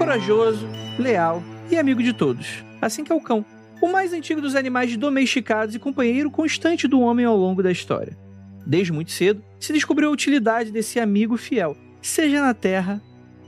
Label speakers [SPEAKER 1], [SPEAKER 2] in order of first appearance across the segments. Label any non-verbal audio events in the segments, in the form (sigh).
[SPEAKER 1] corajoso, leal e amigo de todos, assim que é o cão, o mais antigo dos animais domesticados e companheiro constante do homem ao longo da história. Desde muito cedo, se descobriu a utilidade desse amigo fiel, seja na terra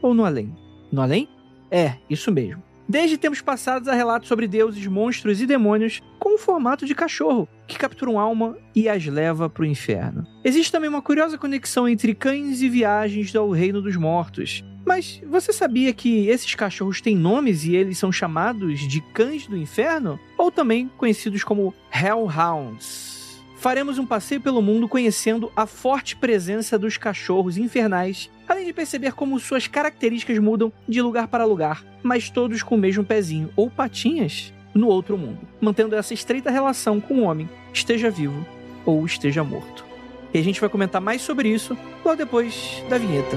[SPEAKER 1] ou no além. No além? É, isso mesmo. Desde tempos passados há relatos sobre deuses, monstros e demônios com o formato de cachorro, que capturam alma e as leva para o inferno. Existe também uma curiosa conexão entre cães e viagens ao reino dos mortos. Mas você sabia que esses cachorros têm nomes e eles são chamados de cães do inferno? Ou também conhecidos como Hellhounds? faremos um passeio pelo mundo conhecendo a forte presença dos cachorros infernais, além de perceber como suas características mudam de lugar para lugar, mas todos com o mesmo pezinho ou patinhas no outro mundo, mantendo essa estreita relação com o homem, esteja vivo ou esteja morto. E a gente vai comentar mais sobre isso logo depois da vinheta.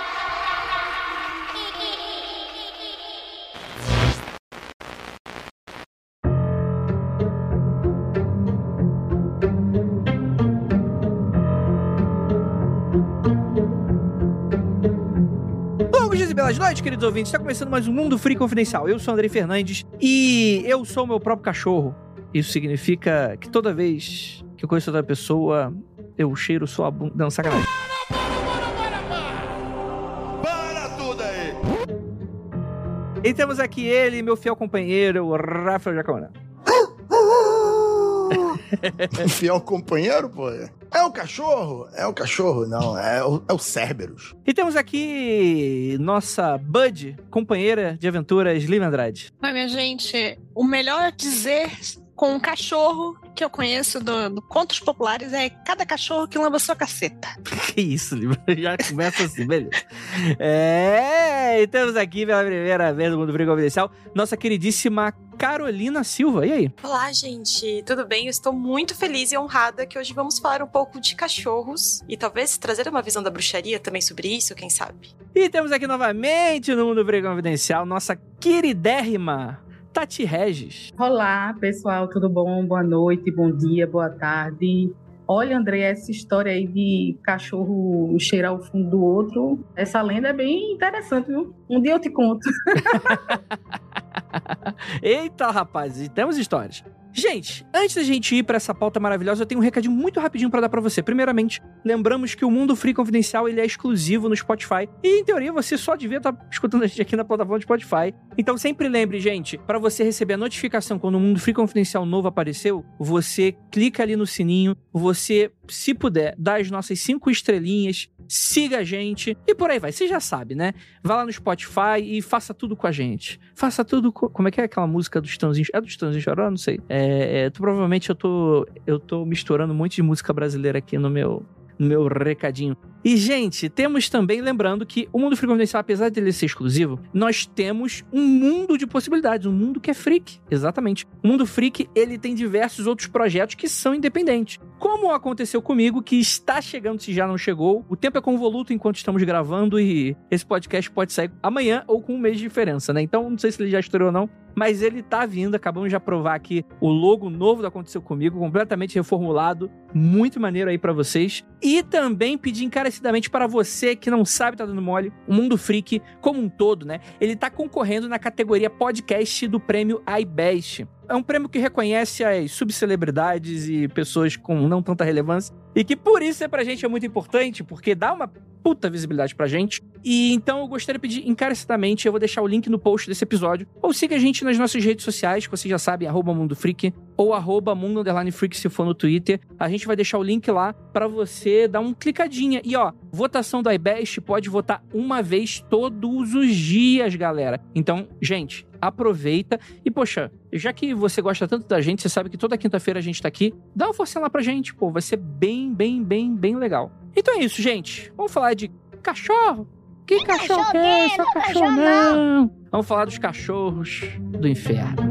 [SPEAKER 1] Noites, queridos ouvintes. Está começando mais um Mundo Free Confidencial. Eu sou Andrei Fernandes e eu sou o meu próprio cachorro. Isso significa que toda vez que eu conheço outra pessoa, eu cheiro sua bunda. Não, sacanagem. E temos aqui ele, meu fiel companheiro, Rafael Jacona. (laughs)
[SPEAKER 2] Fiel companheiro, pô. É o cachorro? É o cachorro? Não, é o, é o Cerberus.
[SPEAKER 1] E temos aqui nossa Bud, companheira de aventuras, Liv Andrade.
[SPEAKER 3] Oi, minha gente. O melhor dizer com um cachorro que eu conheço do, do Contos Populares é cada cachorro que lamba sua caceta. (laughs)
[SPEAKER 1] Que isso? Já começa assim, beleza. É, e temos aqui pela primeira vez no Mundo Frio Confidencial nossa queridíssima Carolina Silva. E aí?
[SPEAKER 4] Olá, gente. Tudo bem? Eu estou muito feliz e honrada que hoje vamos falar um pouco de cachorros e talvez trazer uma visão da bruxaria também sobre isso, quem sabe.
[SPEAKER 1] E temos aqui novamente no Mundo Frio Confidencial nossa queridérrima Tati Regis.
[SPEAKER 5] Olá, pessoal, tudo bom? Boa noite, bom dia, boa tarde. Olha, André, essa história aí de cachorro cheirar o fundo do outro, essa lenda é bem interessante, viu? Um dia eu te conto. (laughs)
[SPEAKER 1] Eita, rapaz, temos histórias. Gente, antes da gente ir para essa pauta maravilhosa, eu tenho um recadinho muito rapidinho para dar para você. Primeiramente, lembramos que o Mundo Free Confidencial ele é exclusivo no Spotify e em teoria você só devia estar tá escutando a gente aqui na plataforma do Spotify. Então sempre lembre, gente, para você receber a notificação quando o Mundo Free Confidencial novo apareceu, você clica ali no sininho, você, se puder, dá as nossas cinco estrelinhas, siga a gente e por aí vai. Você já sabe, né? Vá lá no Spotify e faça tudo com a gente. Faça tudo com... Como é que é aquela música dos Tãozinhos? É dos Tãozinhos Choró? Não sei. É, é, provavelmente eu tô, eu tô misturando um monte de música brasileira aqui no meu, no meu recadinho. E, gente, temos também, lembrando que o mundo freak confidencial, apesar de ele ser exclusivo, nós temos um mundo de possibilidades, um mundo que é freak. Exatamente. O mundo freak, ele tem diversos outros projetos que são independentes. Como aconteceu comigo, que está chegando se já não chegou. O tempo é convoluto enquanto estamos gravando e esse podcast pode sair amanhã ou com um mês de diferença, né? Então, não sei se ele já estreou ou não, mas ele tá vindo. Acabamos de aprovar aqui o logo novo do Aconteceu Comigo, completamente reformulado. Muito maneiro aí para vocês. E também pedir encarecidamente para você que não sabe, tá dando mole, o Mundo Freak como um todo, né? Ele tá concorrendo na categoria podcast do prêmio iBest é um prêmio que reconhece as subcelebridades e pessoas com não tanta relevância. E que por isso é pra gente é muito importante, porque dá uma puta visibilidade pra gente. E então eu gostaria de pedir encarecidamente, eu vou deixar o link no post desse episódio. Ou siga a gente nas nossas redes sociais, que vocês já sabem, arroba Mundo Freak, ou arroba Mundo Freak se for no Twitter. A gente vai deixar o link lá para você dar um clicadinha. E ó, votação do iBest pode votar uma vez todos os dias, galera. Então, gente, aproveita. E, poxa, já que você gosta tanto da gente, você sabe que toda quinta-feira a gente tá aqui, dá uma forcinha lá pra gente, pô, vai ser bem, bem, bem, bem legal. Então é isso, gente. Vamos falar de cachorro. Que cachorro que é? Só cachorro não. Vamos falar dos cachorros do inferno.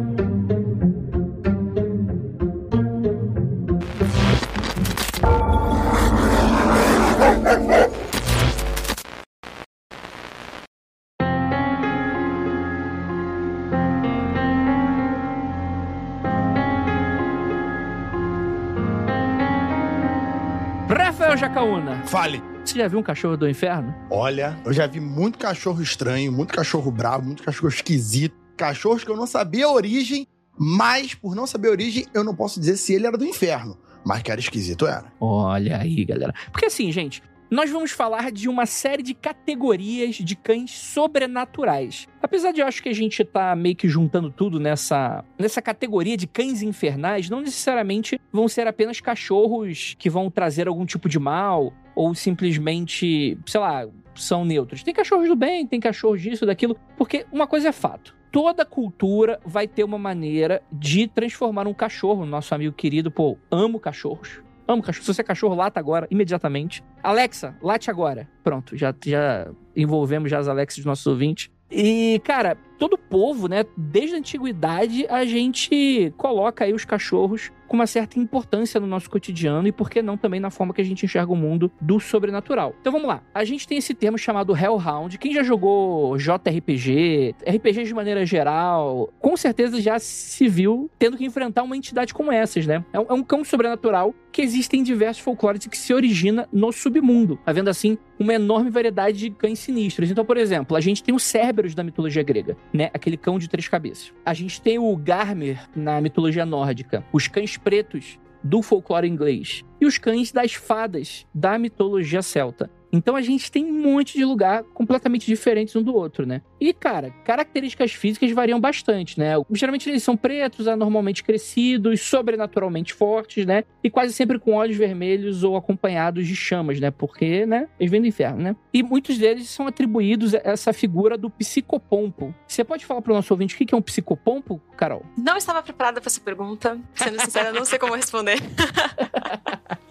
[SPEAKER 1] Jacaúna,
[SPEAKER 2] Fale.
[SPEAKER 1] você já viu um cachorro do inferno?
[SPEAKER 2] Olha, eu já vi muito cachorro estranho, muito cachorro bravo, muito cachorro esquisito. Cachorros que eu não sabia a origem, mas por não saber a origem, eu não posso dizer se ele era do inferno. Mas que era esquisito, era.
[SPEAKER 1] Olha aí, galera. Porque assim, gente, nós vamos falar de uma série de categorias de cães sobrenaturais. Apesar de eu acho que a gente tá meio que juntando tudo nessa, nessa categoria de cães infernais, não necessariamente vão ser apenas cachorros que vão trazer algum tipo de mal ou simplesmente, sei lá, são neutros. Tem cachorros do bem, tem cachorros disso, daquilo, porque uma coisa é fato. Toda cultura vai ter uma maneira de transformar um cachorro, nosso amigo querido, pô, amo cachorros. Amo cachorro. Se você é cachorro, lata agora, imediatamente. Alexa, late agora. Pronto, já, já envolvemos já as Alexas dos nossos ouvintes. E, cara, todo povo, né, desde a antiguidade, a gente coloca aí os cachorros com uma certa importância no nosso cotidiano e, por que não, também na forma que a gente enxerga o mundo do sobrenatural. Então vamos lá. A gente tem esse termo chamado Hellhound. Quem já jogou JRPG, RPG de maneira geral, com certeza já se viu tendo que enfrentar uma entidade como essas, né? É um, é um cão sobrenatural que existe em diversos folclores e que se origina no submundo, havendo assim uma enorme variedade de cães sinistros. Então, por exemplo, a gente tem o Cerberus da mitologia grega, né? Aquele cão de três cabeças. A gente tem o Garmer na mitologia nórdica, os cães pretos do folclore inglês e os cães das fadas da mitologia celta. Então a gente tem um monte de lugar completamente diferentes um do outro, né? E, cara, características físicas variam bastante, né? Geralmente eles são pretos, anormalmente crescidos, sobrenaturalmente fortes, né? E quase sempre com olhos vermelhos ou acompanhados de chamas, né? Porque, né? Eles vêm do inferno, né? E muitos deles são atribuídos a essa figura do psicopompo. Você pode falar pro nosso ouvinte o que é um psicopompo, Carol?
[SPEAKER 4] Não estava preparada para essa pergunta. Sendo sincera, não sei como responder. (laughs)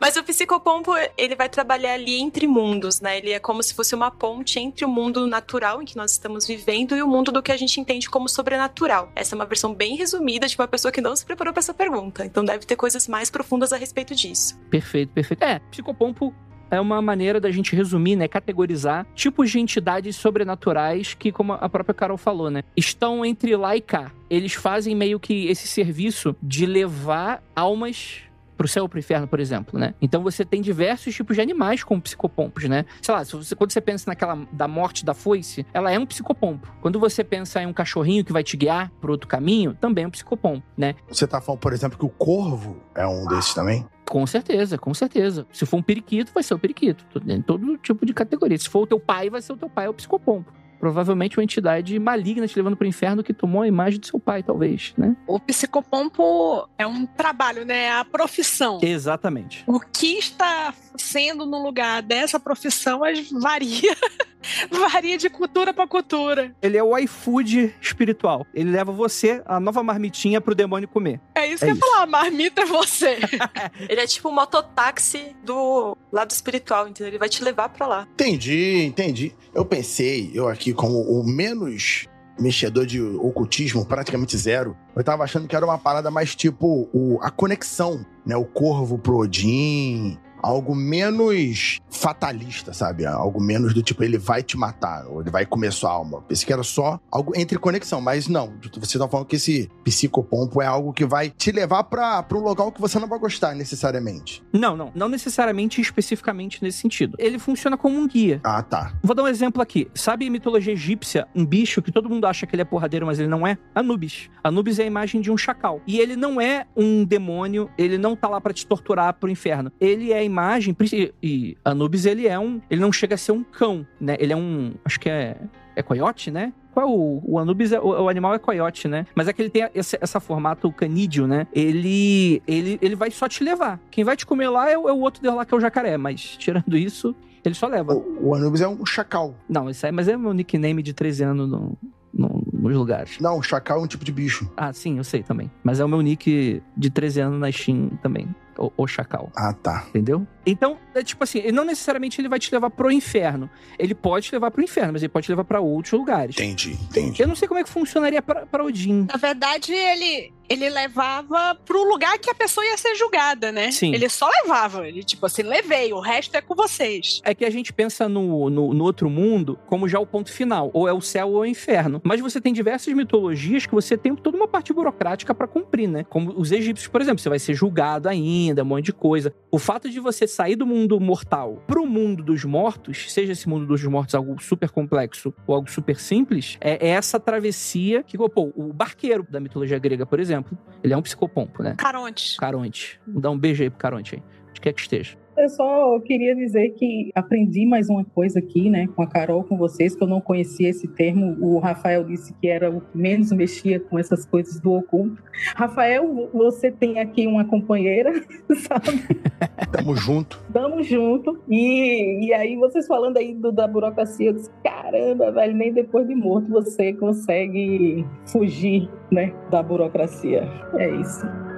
[SPEAKER 4] Mas o psicopompo, ele vai trabalhar ali entre mundos, né? Ele é como se fosse uma ponte entre o mundo natural em que nós estamos vivendo e o mundo do que a gente entende como sobrenatural. Essa é uma versão bem resumida de uma pessoa que não se preparou para essa pergunta. Então deve ter coisas mais profundas a respeito disso.
[SPEAKER 1] Perfeito, perfeito. É, psicopompo é uma maneira da gente resumir, né, categorizar tipos de entidades sobrenaturais que, como a própria Carol falou, né, estão entre lá e cá. Eles fazem meio que esse serviço de levar almas pro céu ou pro inferno, por exemplo, né? Então você tem diversos tipos de animais como psicopompos, né? Sei lá, você, quando você pensa naquela da morte da foice, ela é um psicopompo. Quando você pensa em um cachorrinho que vai te guiar por outro caminho, também é um psicopompo, né?
[SPEAKER 2] Você tá falando, por exemplo, que o corvo é um desses também?
[SPEAKER 1] Com certeza, com certeza. Se for um periquito, vai ser o periquito. Todo tipo de categoria. Se for o teu pai, vai ser o teu pai, é o psicopompo. Provavelmente uma entidade maligna te levando pro inferno que tomou a imagem do seu pai, talvez, né?
[SPEAKER 3] O psicopompo é um trabalho, né? É a profissão.
[SPEAKER 1] Exatamente.
[SPEAKER 3] O que está sendo no lugar dessa profissão varia. (laughs) (laughs) varia de cultura para cultura.
[SPEAKER 1] Ele é o iFood espiritual. Ele leva você, a nova marmitinha, pro demônio comer.
[SPEAKER 3] É isso
[SPEAKER 2] É
[SPEAKER 3] que eu ia falar, a marmita é você. (laughs)
[SPEAKER 4] Ele é tipo o mototáxi do lado espiritual, entendeu? Ele vai te levar pra lá.
[SPEAKER 2] Entendi, entendi. Eu pensei, eu aqui, como o menos mexedor de ocultismo, praticamente zero, eu tava achando que era uma parada mais tipo o, a conexão, né? O corvo pro Odin. Algo menos fatalista, sabe? Algo menos do tipo, ele vai te matar, ou ele vai comer sua alma. Pensei que era só algo entre conexão, mas não. Você tá falando que esse psicopompo é algo que vai te levar pra um local que você não vai gostar necessariamente.
[SPEAKER 1] Não, não. Não necessariamente especificamente nesse sentido. Ele funciona como um guia.
[SPEAKER 2] Ah, tá.
[SPEAKER 1] Vou dar um exemplo aqui. Sabe em mitologia egípcia, um bicho que todo mundo acha que ele é porradeiro, mas ele não é? Anubis. Anubis é a imagem de um chacal. E ele não é um demônio, ele não tá lá pra te torturar pro inferno. Ele é a imagem. E, Anubis, ele é um. Ele não chega a ser um cão, né? Ele é um. Acho que é. É coiote, né? Qual é o, o Anubis? É, o, o animal é coiote, né? Mas é que ele tem esse, essa formato canídeo, né? Ele, ele, ele vai só te levar. Quem vai te comer lá é, o- é o outro deles lá que é o jacaré. Mas tirando isso, ele só leva.
[SPEAKER 2] O, o Anubis é um chacal.
[SPEAKER 1] Não, isso aí, mas é meu nickname de 13 anos no, no, nos lugares.
[SPEAKER 2] Não, chacal é um tipo de bicho.
[SPEAKER 1] Ah, sim, eu sei também. Mas é o meu nick de 13 anos na Steam também. O, o Chacal.
[SPEAKER 2] Ah, tá.
[SPEAKER 1] Entendeu? Então, é tipo assim, ele não necessariamente ele vai te levar pro inferno. Ele pode te levar pro inferno, mas ele pode te levar pra outros lugares.
[SPEAKER 2] Entendi, entendi.
[SPEAKER 1] Eu não sei como é que funcionaria pra, pra Odin.
[SPEAKER 3] Na verdade, ele, ele levava pro lugar que a pessoa ia ser julgada, né?
[SPEAKER 1] Sim.
[SPEAKER 3] Ele só levava. Ele, tipo assim, levei, o resto é com vocês.
[SPEAKER 1] É que a gente pensa no, no, no outro mundo como já o ponto final. Ou é o céu ou é o inferno. Mas você tem diversas mitologias que você tem toda uma parte burocrática pra cumprir, né? Como os egípcios, por exemplo. Você vai ser julgado ainda, um monte de coisa. O fato de você sair do mundo mortal pro mundo dos mortos, seja esse mundo dos mortos algo super complexo ou algo super simples, é, é essa travessia que, pô, o barqueiro da mitologia grega, por exemplo, ele é um psicopompo, né?
[SPEAKER 3] Caronte.
[SPEAKER 1] Caronte. Vou dar um beijo aí pro Caronte aí. Onde quer que esteja.
[SPEAKER 5] Eu só queria dizer que aprendi mais uma coisa aqui, né, com a Carol, com vocês, que eu não conhecia esse termo. O Rafael disse que era o que menos mexia com essas coisas do oculto. Rafael, você tem aqui uma companheira, (laughs) sabe?
[SPEAKER 2] Tamo junto.
[SPEAKER 5] Tamo junto. E, e aí, vocês falando aí do, da burocracia, eu disse: caramba, velho, nem depois de morto você consegue fugir, né, da burocracia. É isso.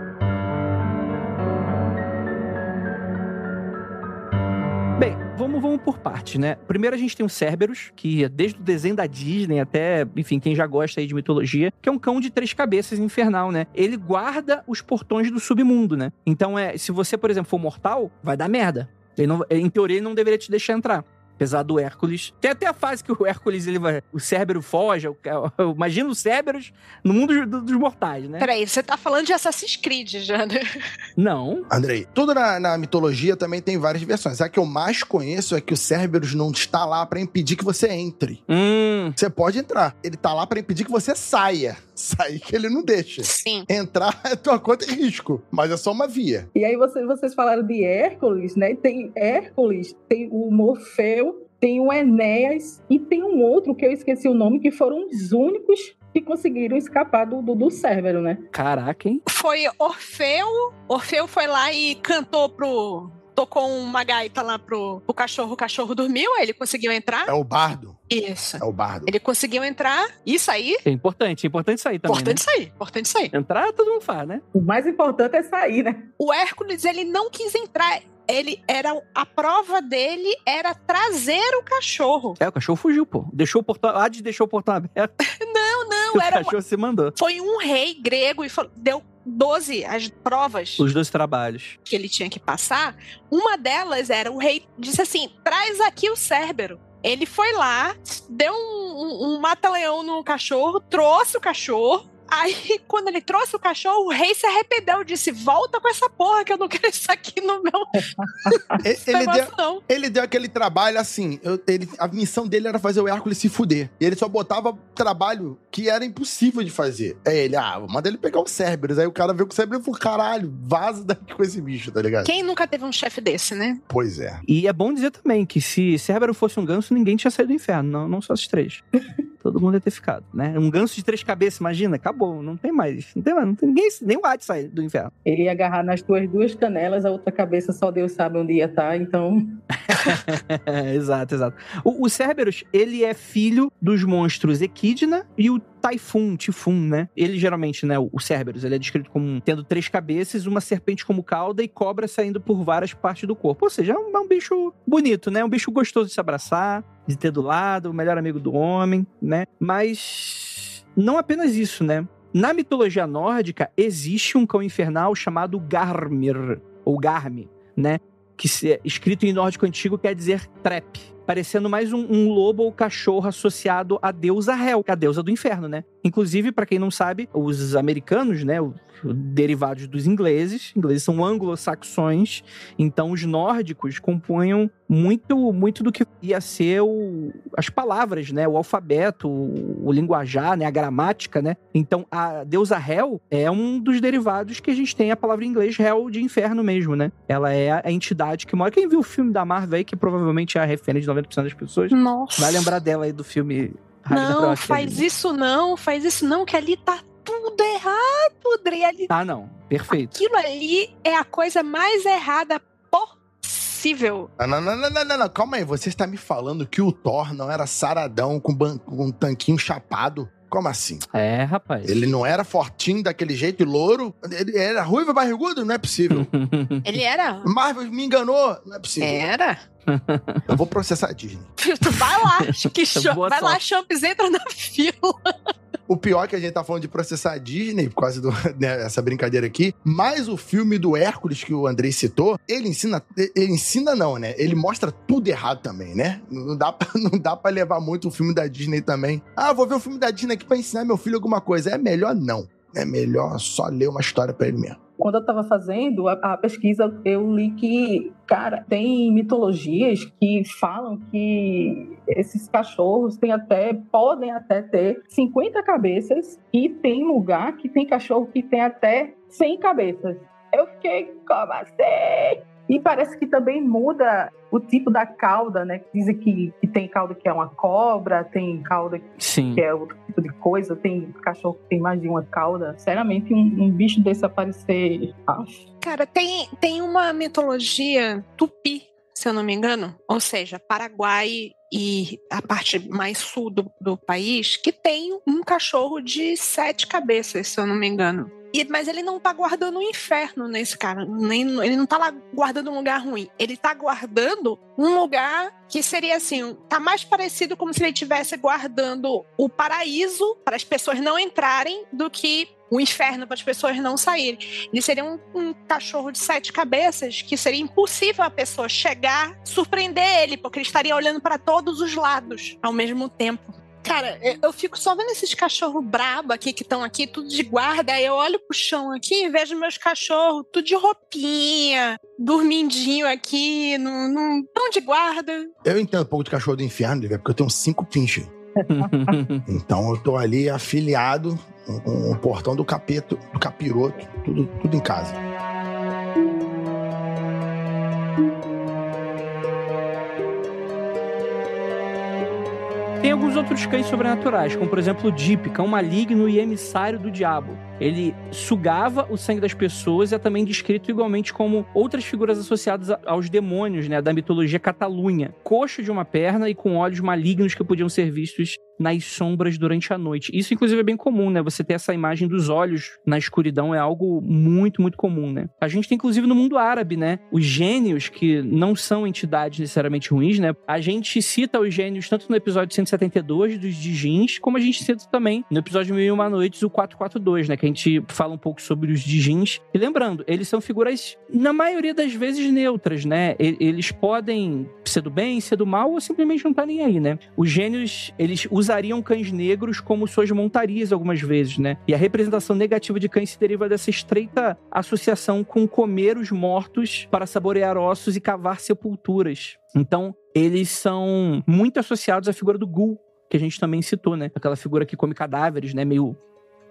[SPEAKER 1] Bem, vamos, vamos por partes, né? Primeiro a gente tem o Cerberus, que é desde o desenho da Disney até, enfim, quem já gosta aí de mitologia, que é um cão de três cabeças infernal, né? Ele guarda os portões do submundo, né? Então, é, se você, por exemplo, for mortal, vai dar merda. Não, em teoria, ele não deveria te deixar entrar. Apesar do Hércules. Tem até a fase que o Hércules, ele vai. O Cérbero foge. o- (laughs) Imagina o Cerberus no mundo dos, dos mortais, né?
[SPEAKER 3] Peraí, você tá falando de Assassin's Creed já, né? (laughs)
[SPEAKER 1] Não.
[SPEAKER 2] Andrei, tudo na, na mitologia também tem várias versões. A que eu mais conheço é que o Cerberus não está lá pra impedir que você entre.
[SPEAKER 1] Hum.
[SPEAKER 2] Você pode entrar. Ele tá lá pra impedir que você saia. (laughs) Sair que ele não deixa.
[SPEAKER 3] Sim.
[SPEAKER 2] Entrar é tua conta e risco, mas é só uma via.
[SPEAKER 5] E aí vocês, vocês falaram de Hércules, né? Tem Hércules, tem o Morfeu, tem o Enéas e tem um outro que eu esqueci o nome, que foram os únicos que conseguiram escapar do, do, do Cérbero, né?
[SPEAKER 1] Caraca, hein?
[SPEAKER 3] Foi Orfeu. Orfeu foi lá e cantou pro. Tocou uma gaita lá pro, pro cachorro, o cachorro dormiu, aí ele conseguiu entrar.
[SPEAKER 2] É o bardo.
[SPEAKER 3] Isso.
[SPEAKER 2] É o bardo.
[SPEAKER 3] Ele conseguiu entrar e sair.
[SPEAKER 1] É importante, é importante sair também.
[SPEAKER 3] Importante sair, importante sair.
[SPEAKER 1] Né? Entrar, todo mundo faz, né?
[SPEAKER 5] O mais importante é sair, né?
[SPEAKER 3] O Hércules, ele não quis entrar. Ele era. A prova dele era trazer o cachorro.
[SPEAKER 1] É, o cachorro fugiu, pô. Deixou o portão. Hades deixou o portão aberto. (laughs)
[SPEAKER 3] Não, não,
[SPEAKER 1] o
[SPEAKER 3] era. uma-
[SPEAKER 1] cachorro se mandou.
[SPEAKER 3] Foi um rei grego e falou- deu 12 as provas
[SPEAKER 1] Os dois trabalhos.
[SPEAKER 3] que ele tinha que passar. Uma delas era o rei disse assim: traz aqui o Cérbero. Ele foi lá, deu um, um- um mata-leão no cachorro, trouxe o cachorro. Aí, quando ele trouxe o cachorro, o rei se arrependeu, disse: Volta com essa porra que eu não quero isso aqui no meu (laughs)
[SPEAKER 2] Ele, deu,
[SPEAKER 3] não.
[SPEAKER 2] ele deu aquele trabalho assim. eu- ele, a missão dele era fazer o Hércules se fuder. E ele só botava trabalho que era impossível de fazer. É ele, ah, manda ele pegar o Cerberus. Aí o cara veio com o Cerberus e falou: caralho, vaza daqui com esse bicho, tá ligado?
[SPEAKER 3] Quem nunca teve um chefe desse, né?
[SPEAKER 2] Pois é.
[SPEAKER 1] E é bom dizer também que se Cérbero fosse um ganso, ninguém tinha saído do inferno. Não, não só os três. (laughs) Todo mundo ia ter ficado, né? Um ganso de três cabeças, imagina, acabou. Não tem mais. Não tem mais. Não tem ninguém, nem o Hades sai do inferno.
[SPEAKER 5] Ele ia agarrar nas tuas duas canelas, a outra cabeça só Deus sabe onde ia estar, então. (laughs)
[SPEAKER 1] exato, exato. O, o Cerberus, ele é filho dos monstros Equidna e o Typhoon, Tifun, né? Ele geralmente, né, o o Cerberus, ele é descrito como tendo três cabeças, uma serpente como cauda e cobra saindo por várias partes do corpo. Ou seja, é um, é um bicho bonito, né? Um bicho gostoso de se abraçar, de ter do lado, o melhor amigo do homem, né? Mas não apenas isso, né? Na mitologia nórdica, existe um cão infernal chamado Garmir, ou Garmi, né? que se- escrito em nórdico antigo quer dizer trep, parecendo mais um, um lobo ou cachorro associado à deusa Hel, é a deusa do inferno, né? Inclusive, pra quem não sabe, os americanos, né, os derivados dos ingleses, ingleses são anglo-saxões, então os nórdicos compunham muito muito do que ia ser o- as palavras, né, o alfabeto, o, o linguajar, né, a gramática, né? Então a deusa Hel é um dos derivados que a gente tem a palavra em inglês Hel de inferno mesmo, né? Ela é a entidade que mora. Quem viu o filme da Marvel aí, que provavelmente é a referência de 90% das pessoas,
[SPEAKER 3] Nossa.
[SPEAKER 1] vai lembrar dela aí do filme
[SPEAKER 3] Não, faz
[SPEAKER 1] ali.
[SPEAKER 3] isso não, faz isso não, que ali tá tudo errado, Dre. Ali,
[SPEAKER 1] Ah, não. Perfeito.
[SPEAKER 3] aquilo ali é a coisa mais errada possível.
[SPEAKER 2] Não, não, não, não, não, não, calma aí. Você está me falando que o Thor não era saradão com, ban- com um tanquinho chapado? Como assim?
[SPEAKER 1] É, rapaz.
[SPEAKER 2] Ele não era fortinho daquele jeito e louro? Ele era ruivo e barrigudo? Não é possível. (laughs)
[SPEAKER 3] Ele era.
[SPEAKER 2] Marvel me enganou? Não é possível.
[SPEAKER 3] Era. (laughs)
[SPEAKER 2] Eu vou processar a Disney. (laughs)
[SPEAKER 3] Tu vai lá, que show.
[SPEAKER 1] Boa
[SPEAKER 3] Vai lá,
[SPEAKER 1] sorte.
[SPEAKER 3] Champs, entra na fila.
[SPEAKER 2] O pior é que a gente tá falando de processar a Disney, por causa dessa (laughs) brincadeira aqui, mas o filme do Hércules que o Andrei citou, ele ensina, ele ensina não, né? Ele mostra tudo errado também, né? Não dá (laughs) não dá pra levar muito o filme da Disney também. Ah, vou ver o filme da Disney aqui pra ensinar meu filho alguma coisa. É melhor não. É melhor só ler uma história pra ele mesmo.
[SPEAKER 5] Quando eu estava fazendo a, a pesquisa, eu li que, cara, tem mitologias que falam que esses cachorros têm até, podem até ter 50 cabeças e tem lugar que tem cachorro que tem até 100 cabeças. Eu fiquei, como assim? E parece que também muda o tipo da cauda, né? Dizem que, que tem cauda que é uma cobra, tem cauda
[SPEAKER 1] Sim.
[SPEAKER 5] que é outro tipo de coisa, tem cachorro que tem mais de uma cauda. Seriamente, um, um bicho desse aparecer. Ah,
[SPEAKER 3] Cara, tem, tem uma mitologia tupi, se eu não me engano, ou seja, Paraguai e a parte mais sul do, do país, que tem um cachorro de sete cabeças, se eu não me engano. E- mas ele não tá guardando o inferno nesse cara. Nem, ele não tá lá guardando um lugar ruim. Ele tá guardando um lugar que seria assim: tá mais parecido como se ele estivesse guardando o paraíso para as pessoas não entrarem do que o inferno para as pessoas não saírem. Ele seria um, um cachorro de sete cabeças que seria impossível a pessoa chegar, surpreender ele, porque ele estaria olhando para todos os lados ao mesmo tempo. Cara, eu- eu fico só vendo esses cachorros brabo aqui que estão aqui, tudo de guarda. Aí eu olho pro chão aqui e vejo meus cachorros, tudo de roupinha, dormindinho aqui, não, não, tão de guarda.
[SPEAKER 2] Eu entendo um pouco de cachorro do inferno, porque eu tenho cinco pinches. (laughs) Então eu tô ali afiliado com o portão do capeto, do capiroto, tudo, tudo em casa.
[SPEAKER 1] Tem alguns outros cães sobrenaturais, como por exemplo o Deep, cão maligno e emissário do diabo. Ele sugava o sangue das pessoas e é também descrito igualmente como outras figuras associadas aos demônios, né, da mitologia catalunha. Coxa de uma perna e com olhos malignos que podiam ser vistos nas sombras durante a noite. Isso, inclusive, é bem comum, né? Você ter essa imagem dos olhos na escuridão é algo muito, muito comum, né? A gente tem, inclusive, no mundo árabe, né? Os gênios, que não são entidades necessariamente ruins, né? A gente cita os gênios tanto no episódio 172 dos Dijins, como a gente cita também no episódio Mil e Uma Noites, o 442, né? Que a gente fala um pouco sobre os Dijins. E lembrando, eles são figuras, na maioria das vezes, neutras, né? Eles podem ser do bem, ser do mal, ou simplesmente não tá nem aí, né? Os gênios, eles usariam cães negros como suas montarias algumas vezes, né? E a representação negativa de cães se deriva dessa estreita associação com comer os mortos para saborear ossos e cavar sepulturas. Então, eles são muito associados à figura do Ghoul, que a gente também citou, né? Aquela figura que come cadáveres, né? Meio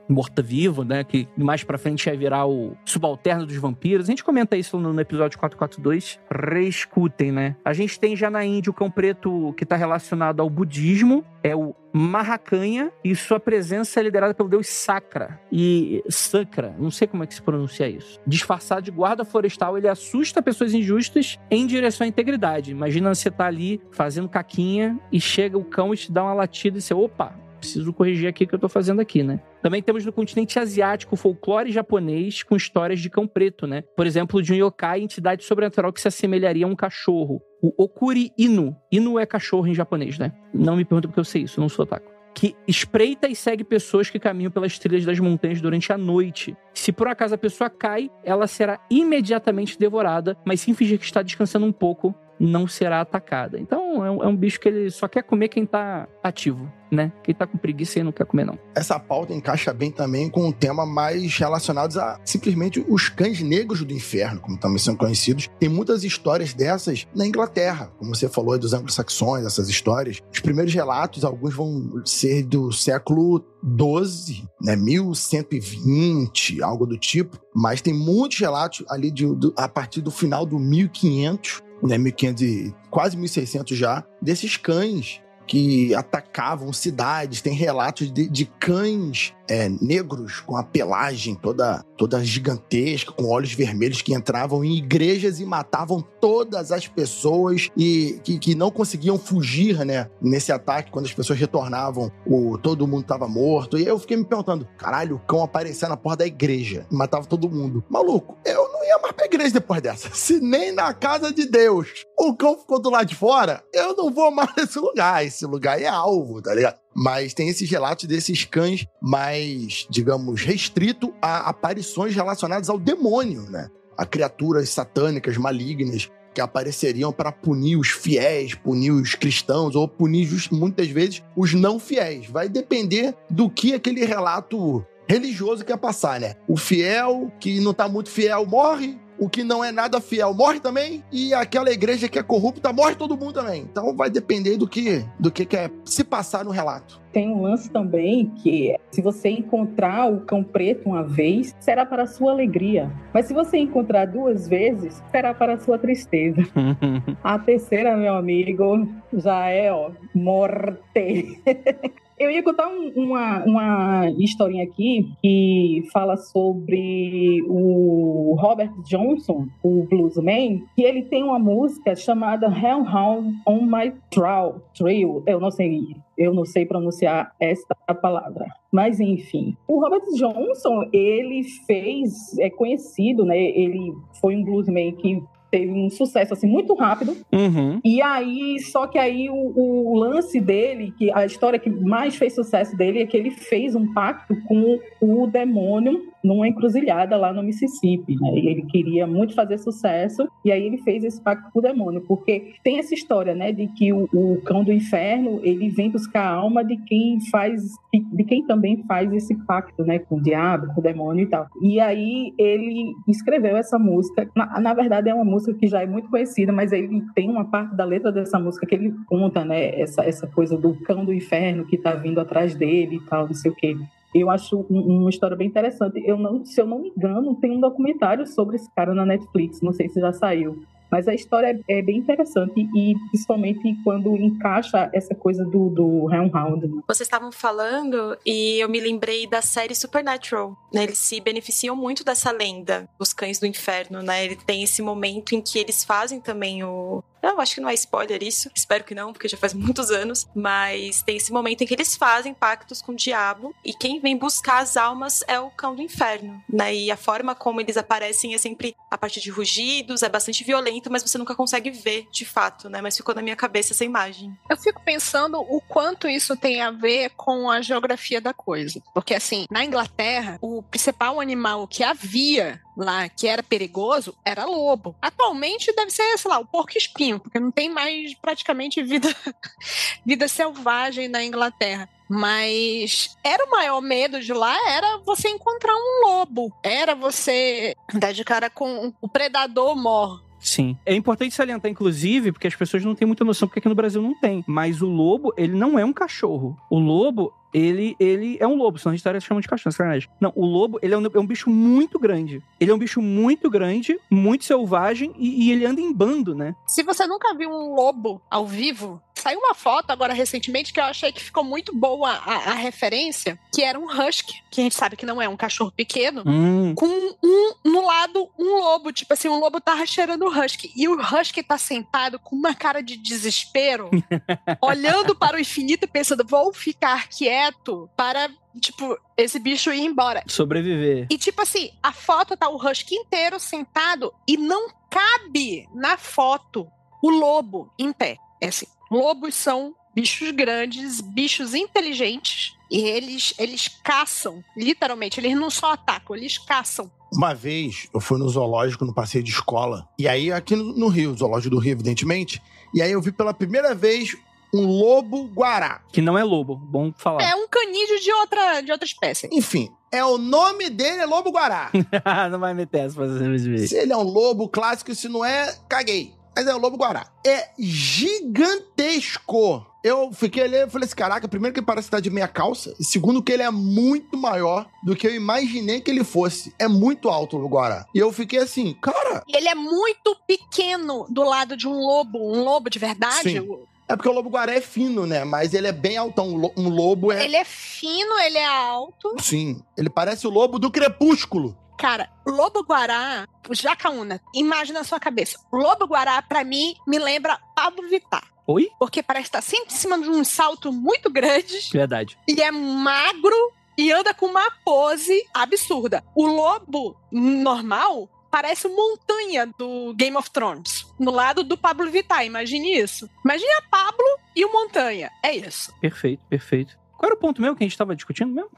[SPEAKER 1] morta-vivo, né? Que mais pra frente ia virar o subalterno dos vampiros. A gente comenta isso no, episódio 442. Reescutem, né? A gente tem já na Índia o cão preto que tá relacionado ao budismo. É o Mahakanha. E sua presença é liderada pelo deus Sakra. E Sakra, não sei como é que se pronuncia isso. Disfarçado de guarda florestal, ele assusta pessoas injustas em direção à integridade. Imagina você tá ali fazendo caquinha e chega o cão e te dá uma latida e você, opa, preciso corrigir aqui o que eu tô fazendo aqui, né? Também temos no continente asiático folclore japonês com histórias de cão preto, né? Por exemplo, de um yokai, entidade sobrenatural que se assemelharia a um cachorro. O Okuri Inu. Inu é cachorro em japonês, né? Não me pergunta porque eu sei isso, não sou otaku. Que espreita e segue pessoas que caminham pelas trilhas das montanhas durante a noite. Se por acaso a pessoa cai, ela será imediatamente devorada, mas se fingir que está descansando um pouco, não será atacada. Então é um, é um bicho que ele só quer comer quem tá ativo, né? Quem tá com preguiça e não quer comer, não.
[SPEAKER 2] Essa pauta encaixa bem também com um tema mais relacionados a simplesmente os cães negros do inferno, como também são conhecidos. Tem muitas histórias dessas na Inglaterra, como você falou dos anglo-saxões, essas histórias. Os primeiros relatos, alguns vão ser do século 12, né, 1120, algo do tipo, mas tem muitos relatos ali de, a partir do final do 1500, né, 1500 e quase 1600 já, desses cães que atacavam cidades. Tem relatos de, de cães é, negros com a pelagem toda, toda gigantesca, com olhos vermelhos, que entravam em igrejas e matavam todas as pessoas e que, que não conseguiam fugir, né? Nesse ataque, quando as pessoas retornavam, o, todo mundo estava morto. E eu fiquei me perguntando: caralho, o cão aparecia na porta da igreja e matava todo mundo. Maluco, eu não ia mais pra igreja depois dessa. (laughs) Se nem na casa de Deus o cão ficou do lado de fora, eu não vou mais nesse lugar. Esse lugar é alvo, tá ligado? Mas tem esses relatos desses cães mais, digamos, restrito a aparições relacionadas ao demônio, né? A criaturas satânicas, malignas, que apareceriam para punir os fiéis, punir os cristãos, ou punir muitas vezes os não fiéis. Vai depender do que aquele relato religioso quer passar, né? O fiel, que não tá muito fiel, morre o que não é nada fiel morre também, e aquela igreja que é corrupta morre todo mundo também. Então vai depender do que do que quer se passar no relato.
[SPEAKER 5] Tem um lance também que se você encontrar o cão preto uma vez, será para a sua alegria. Mas se você encontrar duas vezes, será para a sua tristeza. (laughs) a terceira, meu amigo, já é, ó, morte. (laughs) Eu ia contar um, uma, uma historinha aqui que fala sobre o Robert Johnson, o bluesman, que ele tem uma música chamada Hellhound on My Trail. Trail. Eu não sei eu não sei pronunciar esta palavra. Mas enfim, o Robert Johnson, ele fez, é conhecido, né? Ele foi um bluesman que teve um sucesso assim muito rápido.
[SPEAKER 1] Uhum.
[SPEAKER 5] E aí, só que aí o, o, lance dele, que a história que mais fez sucesso dele é que ele fez um pacto com o demônio numa encruzilhada lá no Mississippi, né? E ele queria muito fazer sucesso e aí ele fez esse pacto com o demônio, porque tem essa história, né, de que o, o cão do inferno ele vem buscar a alma de quem faz, de quem também faz esse pacto, né, com o diabo, com o demônio e tal. E aí ele escreveu essa música. Na, na verdade é uma música que já é muito conhecida, mas ele tem uma parte da letra dessa música que ele conta, né, essa essa coisa do cão do inferno que tá vindo atrás dele e tal, não sei o quê. Eu acho uma história bem interessante. Eu não, se eu não me engano, tem um documentário sobre esse cara na Netflix. Não sei se já saiu. Mas a história é bem interessante e principalmente quando encaixa essa coisa do, do Hellhound. Né?
[SPEAKER 4] Vocês estavam falando e eu me lembrei da série Supernatural. Né? Eles se beneficiam muito dessa lenda, os cães do inferno, né? Ele tem esse momento em que eles fazem também o, eu acho que não é spoiler isso, espero que não, porque já faz (laughs) muitos anos. Mas tem esse momento em que eles fazem pactos com o diabo e quem vem buscar as almas é o cão do inferno, né? E a forma como eles aparecem é sempre a partir de rugidos, é bastante violento, mas você nunca consegue ver de fato, né? Mas ficou na minha cabeça essa imagem.
[SPEAKER 3] Eu fico pensando o quanto isso tem a ver com a geografia da coisa. Porque, assim, na Inglaterra, o principal animal que havia lá que era perigoso era lobo. Atualmente deve ser, sei lá, o porco-espinho, porque não tem mais praticamente vida, (laughs) vida selvagem na Inglaterra. Mas era o maior medo de lá era você encontrar um lobo. Era você dar de cara com o predador mor.
[SPEAKER 1] Sim. É importante salientar, inclusive, porque as pessoas não têm muita noção, porque aqui no Brasil não tem. Mas o lobo, ele não é um cachorro. O lobo, ele, ele é um lobo, senão a gente estaria chamando de cachorro, sacanagem. Não, o lobo, ele é um, é um, bicho muito grande. Ele é um bicho muito grande, muito selvagem e, e, ele anda em bando, né?
[SPEAKER 3] Se você nunca viu um lobo ao vivo, saiu uma foto agora recentemente que eu achei que ficou muito boa a, a referência, que era um husky, que a gente sabe que não é um cachorro pequeno,
[SPEAKER 1] hum.
[SPEAKER 3] com um, no lado, um lobo, tipo assim, um lobo tá cheirando o husky. E o husky tá sentado com uma cara de desespero, (laughs) olhando para o infinito pensando, vou ficar quieto quieto para, tipo, esse bicho ir embora.
[SPEAKER 1] Sobreviver.
[SPEAKER 3] E, tipo assim, a foto tá o Husky inteiro sentado e não cabe na foto o lobo em pé. É assim, lobos são bichos grandes, bichos inteligentes, e eles, eles caçam, literalmente, eles não só atacam, eles caçam.
[SPEAKER 2] Uma vez eu fui no zoológico no passeio de escola, e aí aqui no, no Rio, zoológico do Rio, evidentemente, e aí eu vi pela primeira vez um lobo guará.
[SPEAKER 1] Que não é lobo, bom falar.
[SPEAKER 3] É um canídeo de outra, de outra espécie.
[SPEAKER 2] Enfim, é o nome dele é lobo guará. (laughs)
[SPEAKER 1] não vai meter essa fazendo de
[SPEAKER 2] Se ele é um lobo clássico, se não é, caguei. Mas é o lobo guará. É gigantesco. eu fiquei ali e falei assim: caraca, primeiro que ele parece estar de meia calça, e segundo que ele é muito maior do que eu imaginei que ele fosse. É muito alto o Guará. E eu fiquei assim, cara.
[SPEAKER 3] Ele é muito pequeno do lado de um lobo, um lobo de verdade.
[SPEAKER 2] Sim. É porque o lobo guará é fino, né? Mas ele é bem altão. Um lobo é.
[SPEAKER 3] Ele é fino, ele é alto.
[SPEAKER 2] Sim. Ele parece o lobo do crepúsculo.
[SPEAKER 3] Cara, lobo guará, Jacaúna, imagina na sua cabeça. Lobo guará, pra mim, me lembra Pablo Vittar.
[SPEAKER 1] Oi?
[SPEAKER 3] Porque parece estar sempre em cima de um salto muito grande.
[SPEAKER 1] Verdade.
[SPEAKER 3] E é magro e anda com uma pose absurda. O lobo normal parece montanha do Game of Thrones. No lado do Pablo Vittar, imagine isso. Imagine a Pablo e o Montanha. É isso.
[SPEAKER 1] Perfeito, perfeito. Qual era o ponto mesmo que a gente estava discutindo mesmo?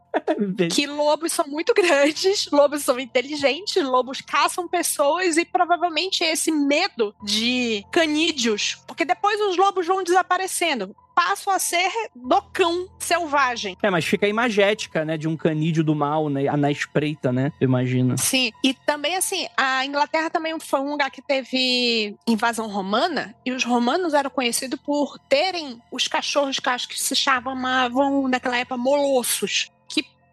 [SPEAKER 3] Que lobos são muito grandes, lobos são inteligentes, lobos caçam pessoas e provavelmente esse medo de canídeos, porque depois os lobos vão desaparecendo passam a ser do cão selvagem.
[SPEAKER 1] É, mas fica a imagética, né, de um canídeo do mal, né, na espreita, né, imagina.
[SPEAKER 3] Sim, e também assim, a Inglaterra também foi um lugar que teve invasão romana, e os romanos eram conhecidos por terem os cachorros que acho que se chamavam naquela época molossos,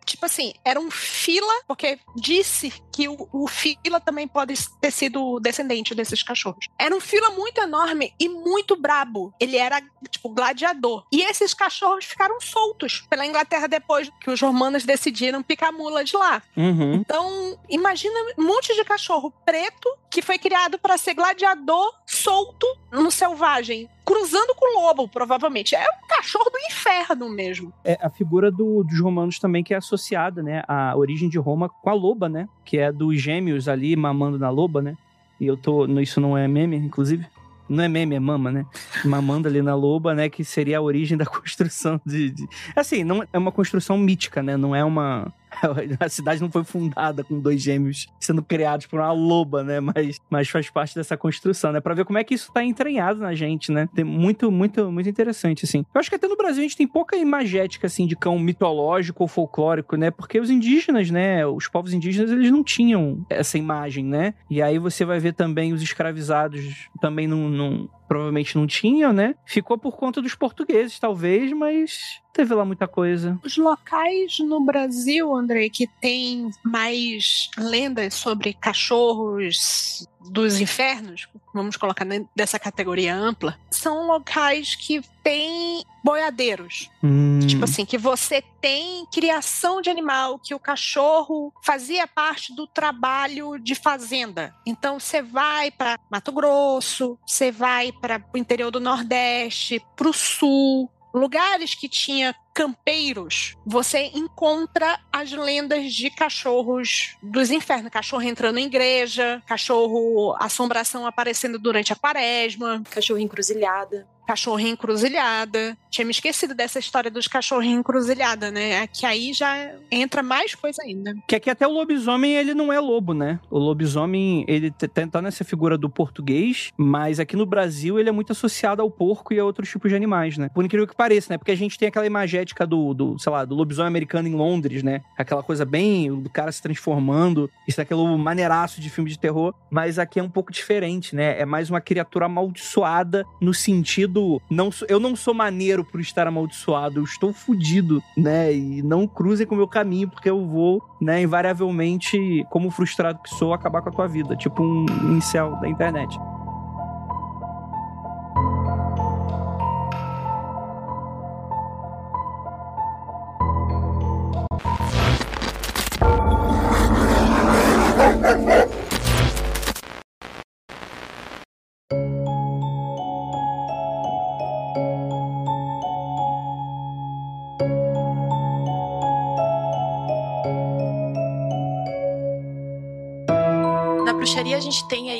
[SPEAKER 3] tipo assim, era um fila, porque disse que o, o, fila também pode ter sido descendente desses cachorros. Era um fila muito enorme e muito brabo. Ele era, tipo, gladiador. E esses cachorros ficaram soltos pela Inglaterra depois que os romanos decidiram picar mula de lá.
[SPEAKER 1] Uhum.
[SPEAKER 3] Então, imagina um monte de cachorro preto que foi criado para ser gladiador solto no selvagem cruzando com o lobo, provavelmente. É um cachorro do inferno mesmo.
[SPEAKER 1] É a figura do, dos romanos também que é associada, né? A origem de Roma com a loba, né? Que é dos gêmeos ali mamando na loba, né? E eu tô. Isso não é meme, inclusive? Não é meme, é mama, né? Mamando ali na loba, né? Que seria a origem da (laughs) construção de, de. Assim, não é uma construção mítica, né? Não é uma (laughs) a cidade não foi fundada com dois gêmeos sendo criados por uma loba, né? Mas, mas faz parte dessa construção, né? Pra ver como é que isso tá entranhado na gente, né? Tem muito, muito, muito interessante, assim. Eu acho que até no Brasil a gente tem pouca imagética, assim, de cão mitológico ou folclórico, né? Porque os indígenas, né? Os povos indígenas, eles não tinham essa imagem, né? E aí você vai ver também os escravizados também não, não provavelmente não tinham, né? Ficou por conta dos portugueses, talvez, mas teve lá muita coisa.
[SPEAKER 3] Os locais no Brasil, André, que tem mais lendas sobre cachorros dos infernos, vamos colocar dessa categoria ampla, são locais que têm boiadeiros.
[SPEAKER 1] Hum.
[SPEAKER 3] Tipo assim, que você tem criação de animal, que o cachorro fazia parte do trabalho de fazenda. Então você vai para Mato Grosso, você vai para o interior do Nordeste, para o Sul, lugares que tinha campeiros, você encontra as lendas de cachorros dos infernos. Cachorro entrando em igreja, cachorro assombração aparecendo durante a quaresma.
[SPEAKER 4] Cachorro encruzilhada
[SPEAKER 3] cachorro encruzilhada. Tinha me esquecido dessa história dos cachorros encruzilhada, né? É que aí já entra mais coisa ainda.
[SPEAKER 1] Que aqui até o lobisomem, ele não é lobo, né? O lobisomem, ele tá nessa figura do português, mas aqui no Brasil ele é muito associado ao porco e a outros tipos de animais, né? Por incrível que pareça, né? Porque a gente tem aquela imagética do, do sei lá, do lobisomem americano em Londres, né? Aquela coisa bem, do cara se transformando, isso é aquele maneiraço de filme de terror, mas aqui é um pouco diferente, né? É mais uma criatura amaldiçoada no sentido não eu não sou maneiro por estar amaldiçoado, eu estou fudido, né? E não cruzem com o meu caminho, porque eu vou, né, invariavelmente, como frustrado que sou, acabar com a tua vida. Tipo um incel da internet.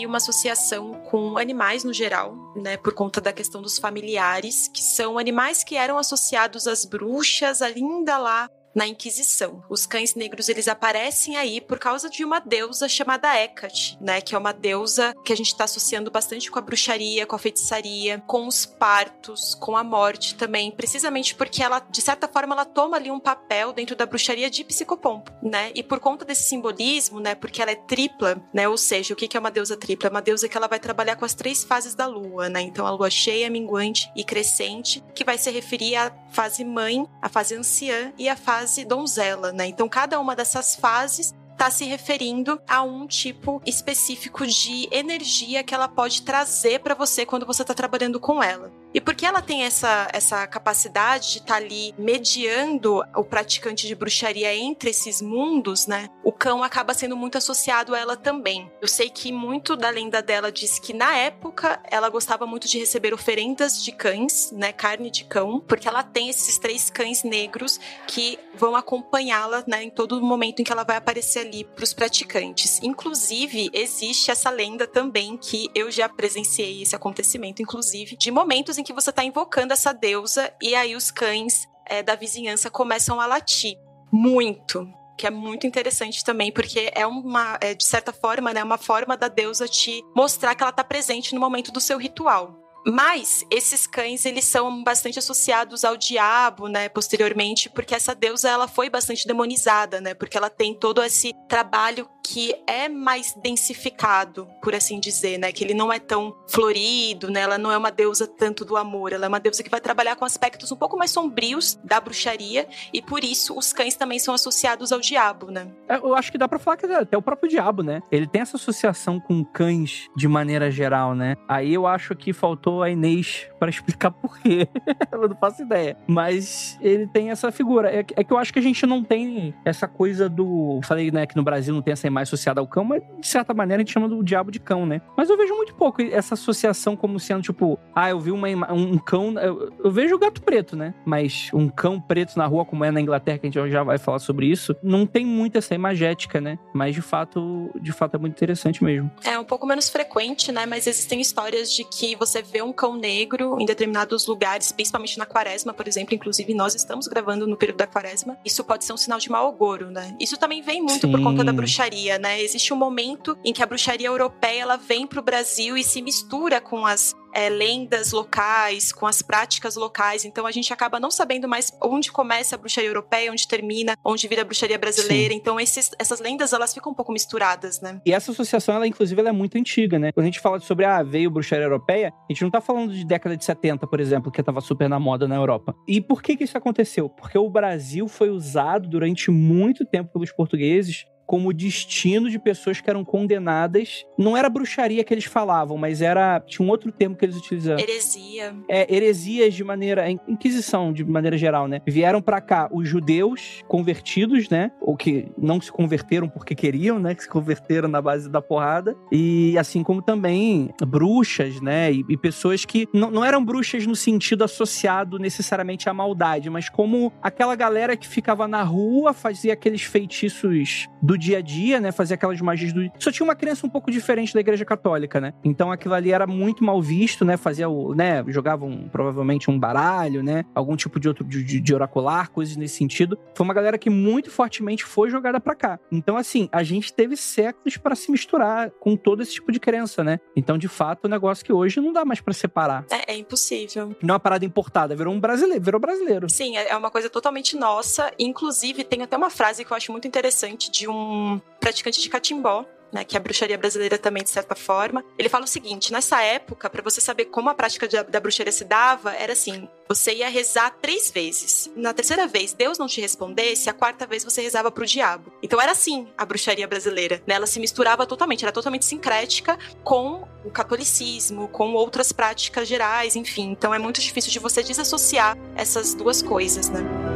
[SPEAKER 4] Aí uma associação com animais no geral, né, por conta da questão dos familiares, que são animais que eram associados às bruxas ainda lá na Inquisição. Os cães negros eles aparecem aí por causa de uma deusa chamada Hecate, né, que é uma deusa que a gente está associando bastante com a bruxaria, com a feitiçaria, com os partos, com a morte também, precisamente porque ela, de certa forma, ela toma ali um papel dentro da bruxaria de psicopompo, né? E por conta desse simbolismo, né, porque ela é tripla, né? Ou seja, o que é uma deusa tripla? É uma deusa que ela vai trabalhar com as três fases da lua, né? Então a lua cheia, minguante e crescente, que vai se referir à fase mãe, à fase anciã e à fase donzela, né? Então cada uma dessas fases está se referindo a um tipo específico de energia que ela pode trazer para você quando você está trabalhando com ela. E porque ela tem essa, essa capacidade de estar tá ali mediando o praticante de bruxaria entre esses mundos, né? O cão acaba sendo muito associado a ela também. Eu sei que muito da lenda dela diz que na época ela gostava muito de receber oferendas de cães, né? Carne de cão, porque ela tem esses três cães negros que vão acompanhá-la, né? Em todo momento em que ela vai aparecer ali para os praticantes. Inclusive, existe essa lenda também que eu já presenciei esse acontecimento, inclusive, de momentos em que você está invocando essa deusa e aí os cães é, da vizinhança começam a latir. Muito. Que é muito interessante também, porque é uma, é, de certa forma, né, uma forma da deusa te mostrar que ela está presente no momento do seu ritual. Mas esses cães, eles são bastante associados ao diabo, né, posteriormente, porque essa deusa ela foi bastante demonizada, né, porque ela tem todo esse trabalho que é mais densificado, por assim dizer, né? Que ele não é tão florido, né? Ela não é uma deusa tanto do amor, ela é uma deusa que vai trabalhar com aspectos um pouco mais sombrios da bruxaria e por isso os cães também são associados ao diabo, né?
[SPEAKER 1] É, eu acho que dá para falar que até o próprio diabo, né? Ele tem essa associação com cães de maneira geral, né? Aí eu acho que faltou a Inês para explicar por quê. (laughs) eu não faço ideia. Mas ele tem essa figura. É, é que eu acho que a gente não tem essa coisa do. Falei, né, que no Brasil não tem essa imagem associada ao cão, mas de certa maneira a gente chama do diabo de cão, né? Mas eu vejo muito pouco essa associação como sendo tipo, ah, eu vi uma, um cão. Eu, eu vejo o gato preto, né? Mas um cão preto na rua, como é na Inglaterra, que a gente já vai falar sobre isso, não tem muito essa imagética, né? Mas de fato, de fato é muito interessante mesmo.
[SPEAKER 4] É um pouco menos frequente, né? Mas existem histórias de que você vê um cão negro em determinados lugares, principalmente na quaresma, por exemplo. Inclusive, nós estamos gravando no período da quaresma. Isso pode ser um sinal de mau agouro, né? Isso também vem muito Sim. por conta da bruxaria bruxaria, né? Existe um momento em que a bruxaria europeia ela vem para o Brasil e se mistura com as é, lendas locais, com as práticas locais. Então a gente acaba não sabendo mais onde começa a bruxaria europeia, onde termina, onde vira a bruxaria brasileira. Sim. Então esses, essas lendas elas ficam um pouco misturadas, né?
[SPEAKER 1] E essa associação, ela inclusive, ela é muito antiga, né? Quando a gente fala sobre ah, veio bruxaria europeia, a gente não tá falando de década de 70, por exemplo, que tava super na moda na Europa. E por que que isso aconteceu? Porque o Brasil foi usado durante muito tempo pelos portugueses como destino de pessoas que eram condenadas. Não era bruxaria que eles falavam, mas era. Tinha um outro termo que eles utilizavam.
[SPEAKER 4] Heresia.
[SPEAKER 1] É, heresias de maneira. Inquisição, de maneira geral, né? Vieram para cá os judeus convertidos, né? Ou que não se converteram porque queriam, né? Que se converteram na base da porrada. E assim como também bruxas, né? E, e pessoas que não, não eram bruxas no sentido associado necessariamente à maldade, mas como aquela galera que ficava na rua, fazia aqueles feitiços do dia a dia, né? Fazer aquelas magias do. Só tinha uma crença um pouco diferente da igreja católica, né? Então aquilo ali era muito mal visto, né? Fazia o. né? Jogavam provavelmente um baralho, né? Algum tipo de outro de, de oracular, coisas nesse sentido. Foi uma galera que muito fortemente foi jogada para cá. Então, assim, a gente teve séculos para se misturar com todo esse tipo de crença, né? Então, de fato, é um negócio que hoje não dá mais para separar.
[SPEAKER 4] É, é, impossível.
[SPEAKER 1] Não é uma parada importada, virou um brasileiro, virou brasileiro.
[SPEAKER 4] Sim, é, é uma coisa totalmente nossa. Inclusive, tem até uma frase que eu acho muito interessante de um um praticante de catimbó, né, que é a bruxaria brasileira também, de certa forma. Ele fala o seguinte: nessa época, para você saber como a prática de, da bruxaria se dava, era assim: você ia rezar três vezes. Na terceira vez, Deus não te respondesse, a quarta vez você rezava pro diabo. Então era assim a bruxaria brasileira. Né? Ela se misturava totalmente, era totalmente sincrética com o catolicismo, com outras práticas gerais, enfim. Então é muito difícil de você desassociar essas duas coisas, né?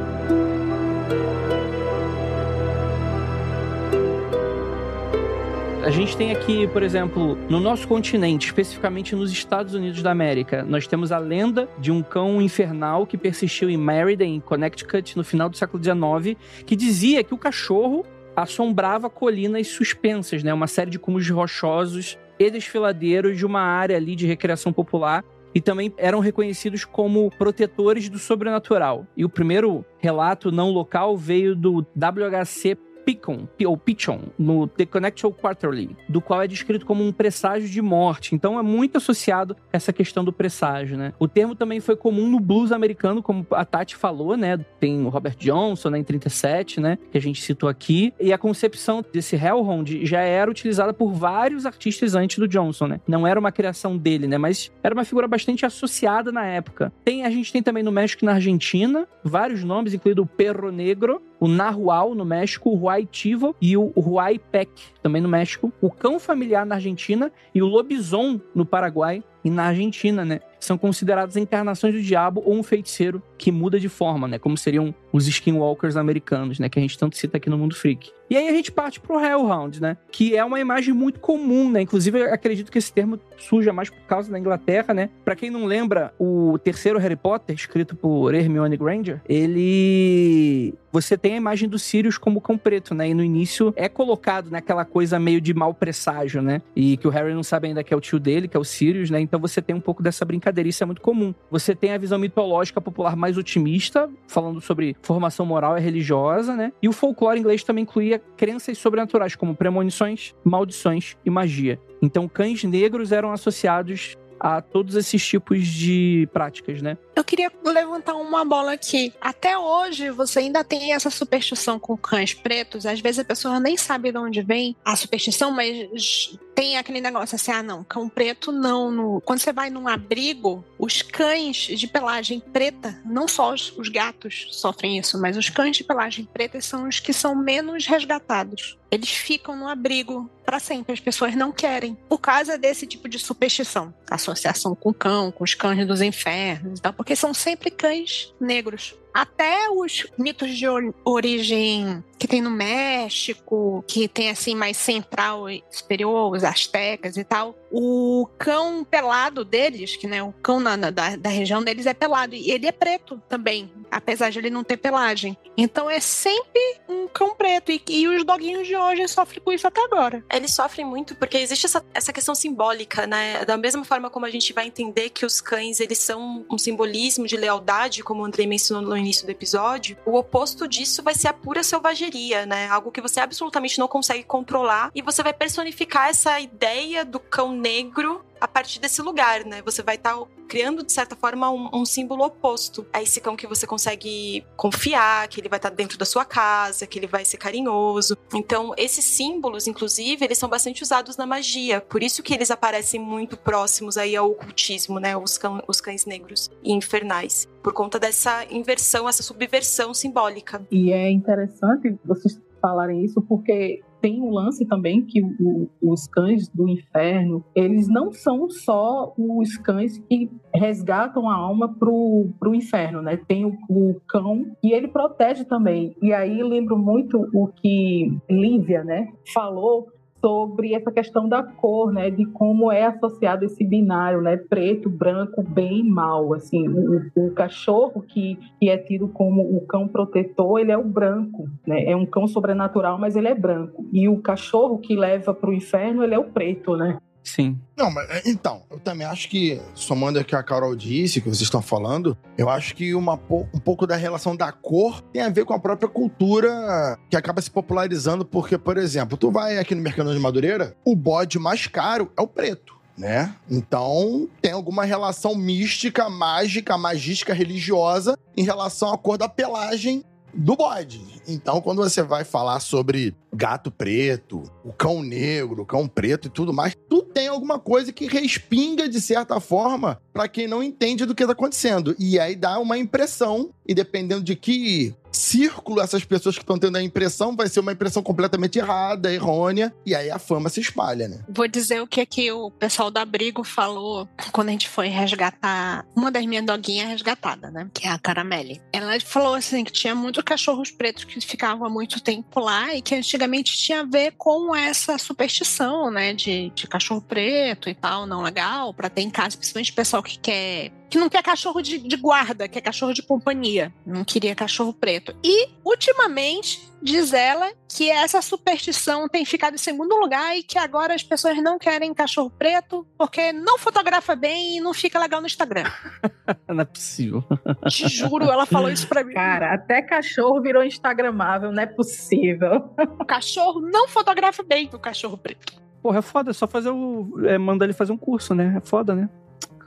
[SPEAKER 1] A gente tem aqui, por exemplo, no nosso continente, especificamente nos Estados Unidos da América, nós temos a lenda de um cão infernal que persistiu em Meriden, Connecticut, no final do século XIX, que dizia que o cachorro assombrava colinas suspensas, né? Uma série de cúmulos rochosos e desfiladeiros de uma área ali de recreação popular e também eram reconhecidos como protetores do sobrenatural. E o primeiro relato não local veio do WHC Picon, ou Pichon, no The Connecticut Quarterly, do qual é descrito como um presságio de morte. Então é muito associado essa questão do presságio, né? O termo também foi comum no blues americano, como a Tati falou, né? Tem o Robert Johnson, né, em 37, né, que a gente citou aqui, e a concepção desse Hellhound já era utilizada por vários artistas antes do Johnson, né? Não era uma criação dele, né, mas era uma figura bastante associada na época. Tem, a gente tem também no México e na Argentina vários nomes, incluindo o Perro Negro, o Nahual no México, o Huay Tivo e o Huay Pec também no México, o cão familiar na Argentina e o lobison no Paraguai e na Argentina, né? São consideradas encarnações do diabo ou um feiticeiro que muda de forma, né? Como seriam os skinwalkers americanos, né? Que a gente tanto cita aqui no mundo freak. E aí a gente parte pro Hellhound, né? Que é uma imagem muito comum, né? Inclusive, acredito que esse termo surja mais por causa da Inglaterra, né? Para quem não lembra, o terceiro Harry Potter, escrito por Hermione Granger, ele você tem a imagem do Sirius como cão preto, né? E no início é colocado naquela coisa meio de mau presságio, né? E que o Harry não sabe ainda que é o tio dele, que é o Sirius, né? Então você tem um pouco dessa brincadeira, isso é muito comum. Você tem a visão mitológica popular mais otimista, falando sobre formação moral e religiosa, né? E o folclore inglês também incluía crenças sobrenaturais, como premonições, maldições e magia. Então, cães negros eram associados a todos esses tipos de práticas, né?
[SPEAKER 3] Eu queria levantar uma bola aqui. Até hoje, você ainda tem essa superstição com cães pretos. Às vezes a pessoa nem sabe de onde vem a superstição, mas tem aquele negócio assim: ah, não, cão preto não. No... Quando você vai num abrigo, os cães de pelagem preta, não só os, os gatos sofrem isso, mas os cães de pelagem preta são os que são menos resgatados. Eles ficam no abrigo para sempre. As pessoas não querem. Por causa desse tipo de superstição. Associação com cão, com os cães dos infernos e tal. Porque são sempre cães negros até os mitos de origem que tem no México, que tem assim mais central e superior, os astecas e tal, o cão pelado deles, que né, o cão na, na, da, da região deles é pelado, e ele é preto também, apesar de ele não ter pelagem. Então é sempre um cão preto, e, e os doguinhos de hoje sofrem com isso até agora.
[SPEAKER 4] Eles sofrem muito porque existe essa, essa questão simbólica, né? Da mesma forma como a gente vai entender que os cães, eles são um simbolismo de lealdade, como o Andrei mencionou no início do episódio, o oposto disso vai ser a pura selvageria, né? Algo que você absolutamente não consegue controlar e você vai personificar essa ideia do cão negro a partir desse lugar, né? Você vai estar tá criando, de certa forma, um, um, símbolo oposto a esse cão que você consegue confiar, que ele vai estar tá dentro da sua casa, que ele vai ser carinhoso. Então, esses símbolos, inclusive, eles são bastante usados na magia. Por isso que eles aparecem muito próximos aí ao ocultismo, né? Os, cão, os cães negros e infernais. Por conta dessa inversão, essa subversão simbólica.
[SPEAKER 5] E é interessante vocês falarem isso porque tem um lance também que o, os cães do inferno, eles não são só os cães que resgatam a alma pro, pro inferno, né? Tem o, o cão e ele protege também. E aí lembro muito o que Lívia, né, falou sobre essa questão da cor, né, de como é associado esse binário, né, preto, branco, bem e mal, assim, o, o, cachorro que, que é tido como o cão protetor, ele é o branco, né, é um cão sobrenatural, mas ele é branco, e o cachorro que leva para o inferno, ele é o preto, né.
[SPEAKER 1] Sim.
[SPEAKER 2] Não, mas é, então, eu também acho que, somando o que a Carol disse, que vocês estão falando, eu acho que uma, um pouco da relação da cor tem a ver com a própria cultura que acaba se popularizando, porque, por exemplo, tu vai aqui no Mercado de Madureira, o bode mais caro é o preto. Né? Então, tem alguma relação mística, mágica, magística, religiosa em relação à cor da pelagem do bode. Então, quando você vai falar sobre gato preto, o cão negro, o cão preto e tudo mais, tu tem alguma coisa que respinga de certa forma para quem não entende do que tá acontecendo. E aí dá uma impressão, e dependendo de que círculo essas pessoas que estão tendo a impressão, vai ser uma impressão completamente errada, errônea, e aí a fama se espalha, né?
[SPEAKER 3] Vou dizer o que é que o pessoal do abrigo falou quando a gente foi resgatar uma das minhas doguinhas resgatada, né? Que é a Caramelle. Ela falou assim que tinha muitos cachorros pretos que ficavam há muito tempo lá e que antigamente tinha a ver com essa superstição, né? De, de cachorro preto e tal, não legal, para ter em casa, principalmente o pessoal que quer que não quer cachorro de, de guarda, quer cachorro de companhia. Não queria cachorro preto. E, ultimamente, diz ela que essa superstição tem ficado em segundo lugar e que agora as pessoas não querem cachorro preto porque não fotografa bem e não fica legal no Instagram. (laughs)
[SPEAKER 1] não é possível.
[SPEAKER 3] Te juro, ela falou isso pra mim.
[SPEAKER 5] Cara, até cachorro virou instagramável, não é possível.
[SPEAKER 3] O cachorro não fotografa bem o cachorro preto.
[SPEAKER 1] Porra, é foda, é só fazer o. É, mandar ele fazer um curso, né? É foda, né?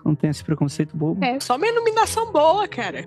[SPEAKER 1] Não tem esse preconceito bobo.
[SPEAKER 3] É, só uma iluminação boa, cara.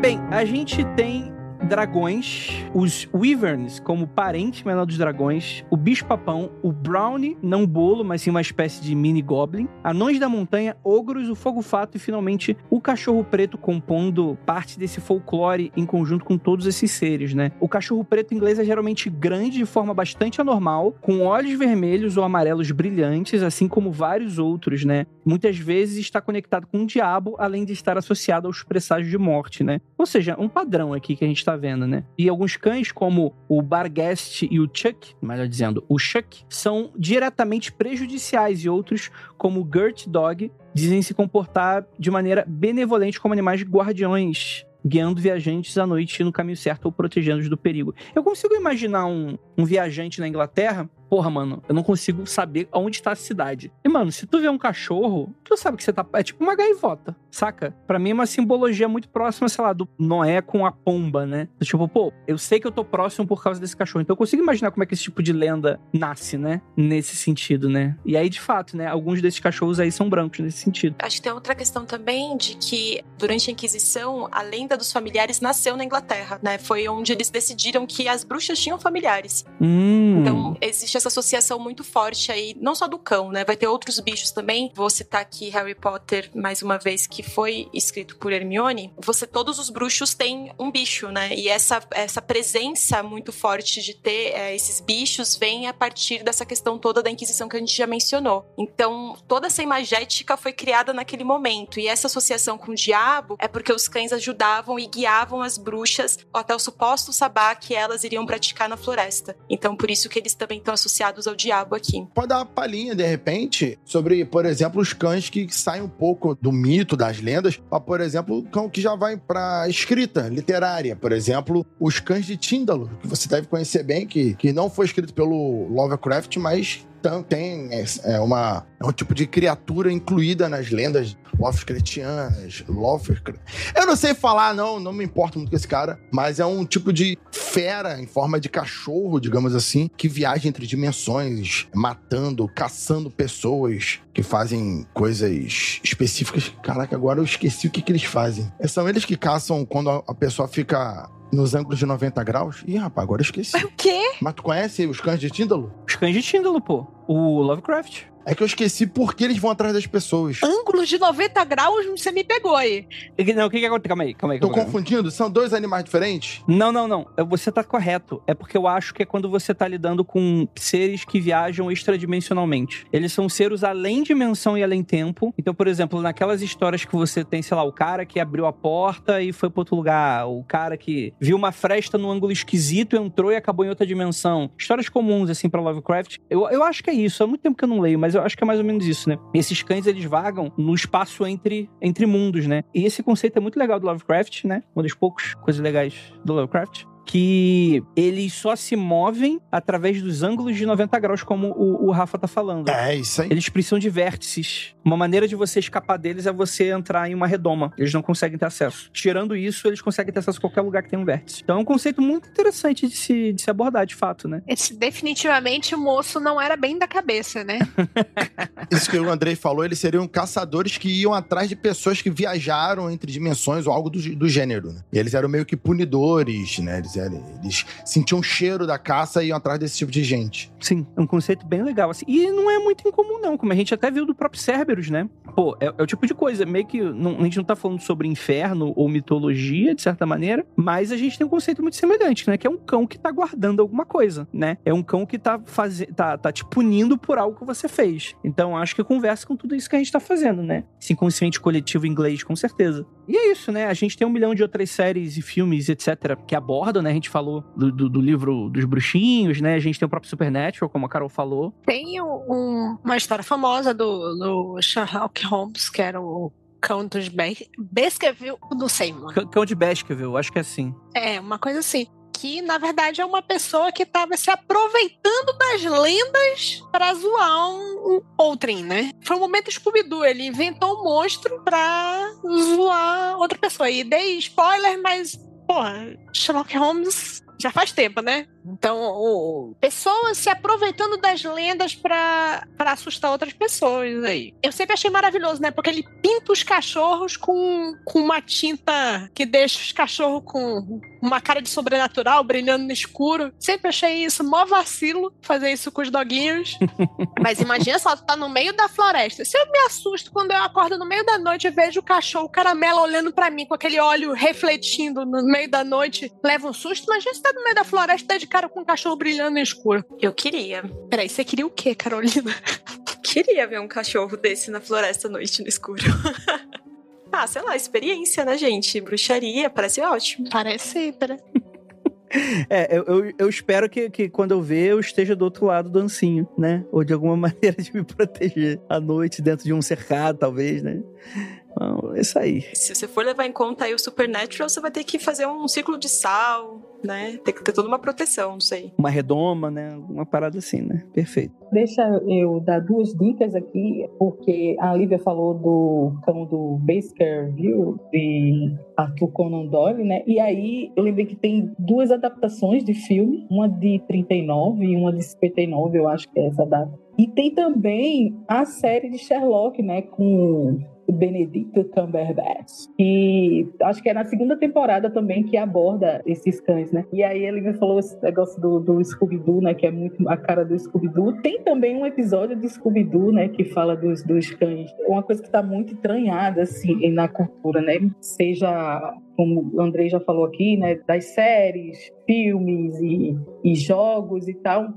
[SPEAKER 1] Bem, a gente tem dragões, os Wyverns como parente menor dos dragões, o bicho-papão, o Brownie, não bolo, mas sim uma espécie de mini goblin, anões da montanha, ogros, o fogo-fato e finalmente o cachorro preto compondo parte desse folclore em conjunto com todos esses seres, né? O cachorro preto inglês é geralmente grande de forma bastante anormal, com olhos vermelhos ou amarelos brilhantes, assim como vários outros, né? Muitas vezes está conectado com o diabo, além de estar associado aos presságios de morte, né? Ou seja, um padrão aqui que a gente está vendo, né? E alguns cães, como o Barghest e o Chuck, melhor dizendo, o Chuck, são diretamente prejudiciais e outros, como o Gert Dog, dizem se comportar de maneira benevolente como animais guardiões guiando viajantes à noite no caminho certo ou protegendo-os do perigo. Eu consigo imaginar um, um viajante na Inglaterra porra, mano, eu não consigo saber onde está a cidade. E, mano, se tu vê um cachorro, tu sabe que você tá. É tipo uma gaivota, saca? Pra mim é uma simbologia muito próxima, sei lá, do Noé com a pomba, né? Tipo, pô, eu sei que eu tô próximo por causa desse cachorro. Então eu consigo imaginar como é que esse tipo de lenda nasce, né? Nesse sentido, né? E aí, de fato, né? Alguns desses cachorros aí são brancos nesse sentido.
[SPEAKER 4] Acho que tem outra questão também de que, durante a Inquisição, a lenda dos familiares nasceu na Inglaterra, né? Foi onde eles decidiram que as bruxas tinham familiares.
[SPEAKER 1] Hum.
[SPEAKER 4] Então, existe essa associação muito forte aí, não só do cão, né? Vai ter outros bichos também. Vou citar aqui Harry Potter mais uma vez, que foi escrito por Hermione. Você, todos os bruxos têm um bicho, né? E essa, essa presença muito forte de ter é, esses bichos vem a partir dessa questão toda da Inquisição que a gente já mencionou. Então, toda essa imagética foi criada naquele momento. E essa associação com o diabo é porque os cães ajudavam e guiavam as bruxas até o suposto sabá que elas iriam praticar na floresta. Então, por isso que eles também estão associados ao diabo aqui.
[SPEAKER 2] Pode dar uma palhinha, de repente, sobre, por exemplo, os cães que saem um pouco do mito, das lendas, para, por exemplo, cão que já vai para escrita literária. Por exemplo, os cães de Tíndalo, que você deve conhecer bem, que, que não foi escrito pelo Lovecraft, mas tem é, é, uma, é um tipo de criatura incluída nas lendas Lovecraftianas. Lovecraft. Eu não sei falar, não, não me importo muito com esse cara, mas é um tipo de fera em forma de cachorro, digamos assim, que viaja entre dimensões, matando, caçando pessoas que fazem coisas específicas. Caraca, agora eu esqueci o que, que eles fazem. São eles que caçam quando a pessoa fica nos ângulos de 90 graus? Ih, rapaz, agora eu esqueci.
[SPEAKER 3] O quê?
[SPEAKER 2] Mas tu conhece os cães de Tíndalo?
[SPEAKER 1] Os cães de Tíndalo, pô. O Lovecraft.
[SPEAKER 2] É que eu esqueci por que eles vão atrás das pessoas.
[SPEAKER 3] Ângulos de 90 graus, você me pegou aí.
[SPEAKER 1] Não, o que que acontece? Calma aí, calma aí.
[SPEAKER 2] Tô
[SPEAKER 1] Calma aí.
[SPEAKER 2] confundindo? São dois animais diferentes?
[SPEAKER 1] Não, não, não. Você tá correto. É porque eu acho que é quando você tá lidando com seres que viajam extradimensionalmente. Eles são seres além dimensão e além tempo. Então, por exemplo, naquelas histórias que você tem, sei lá, o cara que abriu a porta e foi pra outro lugar. O cara que viu uma fresta num ângulo esquisito, entrou e acabou em outra dimensão. Histórias comuns, assim, pra Lovecraft. Eu, eu acho que é isso. Há muito tempo que eu não leio, mas eu acho que é mais ou menos isso, né? Esses cães, eles vagam no espaço entre, entre mundos, né? E esse conceito é muito legal do Lovecraft, né? Uma das poucas coisas legais do Lovecraft que eles só se movem através dos ângulos de 90 graus, como o, o Rafa tá falando.
[SPEAKER 2] É, isso aí.
[SPEAKER 1] Eles precisam de vértices. Uma maneira de você escapar deles é você entrar em uma redoma. Eles não conseguem ter acesso. Tirando isso, eles conseguem ter acesso a qualquer lugar que tem um vértice. Então é um conceito muito interessante de se, de se abordar, de fato, né?
[SPEAKER 3] Esse, definitivamente o moço não era bem da cabeça, né? (laughs)
[SPEAKER 2] Isso que o Andrei falou, eles seriam caçadores que iam atrás de pessoas que viajaram entre dimensões ou algo do, do gênero, né? E eles eram meio que punidores, né? Eles, eles sentiam o cheiro da caça e iam atrás desse tipo de gente.
[SPEAKER 1] Sim, é um conceito bem legal, assim. E não é muito incomum, não, como a gente até viu do próprio Cerberus, né? Pô, é, é o tipo de coisa, meio que. Não, a gente não tá falando sobre inferno ou mitologia, de certa maneira, mas a gente tem um conceito muito semelhante, né? Que é um cão que tá guardando alguma coisa, né? É um cão que tá, faze... tá, tá te punindo por algo que você fez. Então acho que conversa com tudo isso que a gente tá fazendo, né? Esse inconsciente coletivo inglês, com certeza. E é isso, né? A gente tem um milhão de outras séries e filmes, etc., que abordam né? A gente falou do, do, do livro dos bruxinhos, né? A gente tem o próprio Supernatural, como a Carol falou.
[SPEAKER 3] Tem um- uma história famosa do, do Sherlock Holmes, que era o Count de Be- Baskerville, não sei, mano.
[SPEAKER 1] C- Cão de Baskerville, acho que é assim.
[SPEAKER 3] É, uma coisa assim. Que, na verdade, é uma pessoa que tava se aproveitando das lendas pra zoar um, um outrem, né? Foi um momento Scooby-Doo. Ele inventou um monstro pra zoar outra pessoa. E dei spoiler, mas, porra, Sherlock Holmes já faz tempo, né? Então, o- pessoas se aproveitando das lendas pra, pra assustar outras pessoas aí. Eu sempre achei maravilhoso, né? Porque ele pinta os cachorros com, com uma tinta que deixa os cachorros com uma cara de sobrenatural, brilhando no escuro. Sempre achei isso mó vacilo, fazer isso com os doguinhos. (laughs) Mas imagina só, tu tá no meio da floresta. Se eu me assusto quando eu acordo no meio da noite e vejo o cachorro, o caramelo olhando pra mim com aquele óleo refletindo no meio da noite, leva um susto. Imagina se tá no meio da floresta, tá de cara com um cachorro brilhando no escuro.
[SPEAKER 4] Eu queria.
[SPEAKER 3] Peraí, você queria o quê, Carolina? (laughs)
[SPEAKER 4] Queria ver um cachorro desse na floresta à noite no escuro. (laughs) ah, sei lá, experiência, né, gente? Bruxaria, parece ótimo.
[SPEAKER 3] Parece, né?
[SPEAKER 1] É, eu, eu, eu espero que, que quando eu ver eu esteja do outro lado do ancinho, né? Ou de alguma (laughs) maneira de me proteger à noite dentro de um cercado, talvez, né? Então, é isso aí.
[SPEAKER 4] Se você for levar em conta aí o Supernatural, você vai ter que fazer um círculo de sal, né? Tem que ter toda uma proteção, não sei.
[SPEAKER 1] Uma redoma, né? Uma parada assim, né? Perfeito.
[SPEAKER 5] Deixa eu dar duas dicas aqui, porque a Lívia falou do cão do Baskerville, de Arthur Conan Doyle, né? E aí eu lembrei que tem duas adaptações de filme, uma de 39 e uma de 59, eu acho que é essa data. E tem também a série de Sherlock, né? Com Benedicto Cumberbatch. E acho que é na segunda temporada também que aborda esses cães, né? E aí ele me falou esse negócio do, do Scooby-Doo, né? Que é muito a cara do Scooby-Doo. Tem também um episódio de Scooby-Doo, né? Que fala dos, dos cães. Uma coisa que está muito entranhada, assim, na cultura, né? Seja como o Andrei já falou aqui, né, das séries, filmes e, e jogos e tal.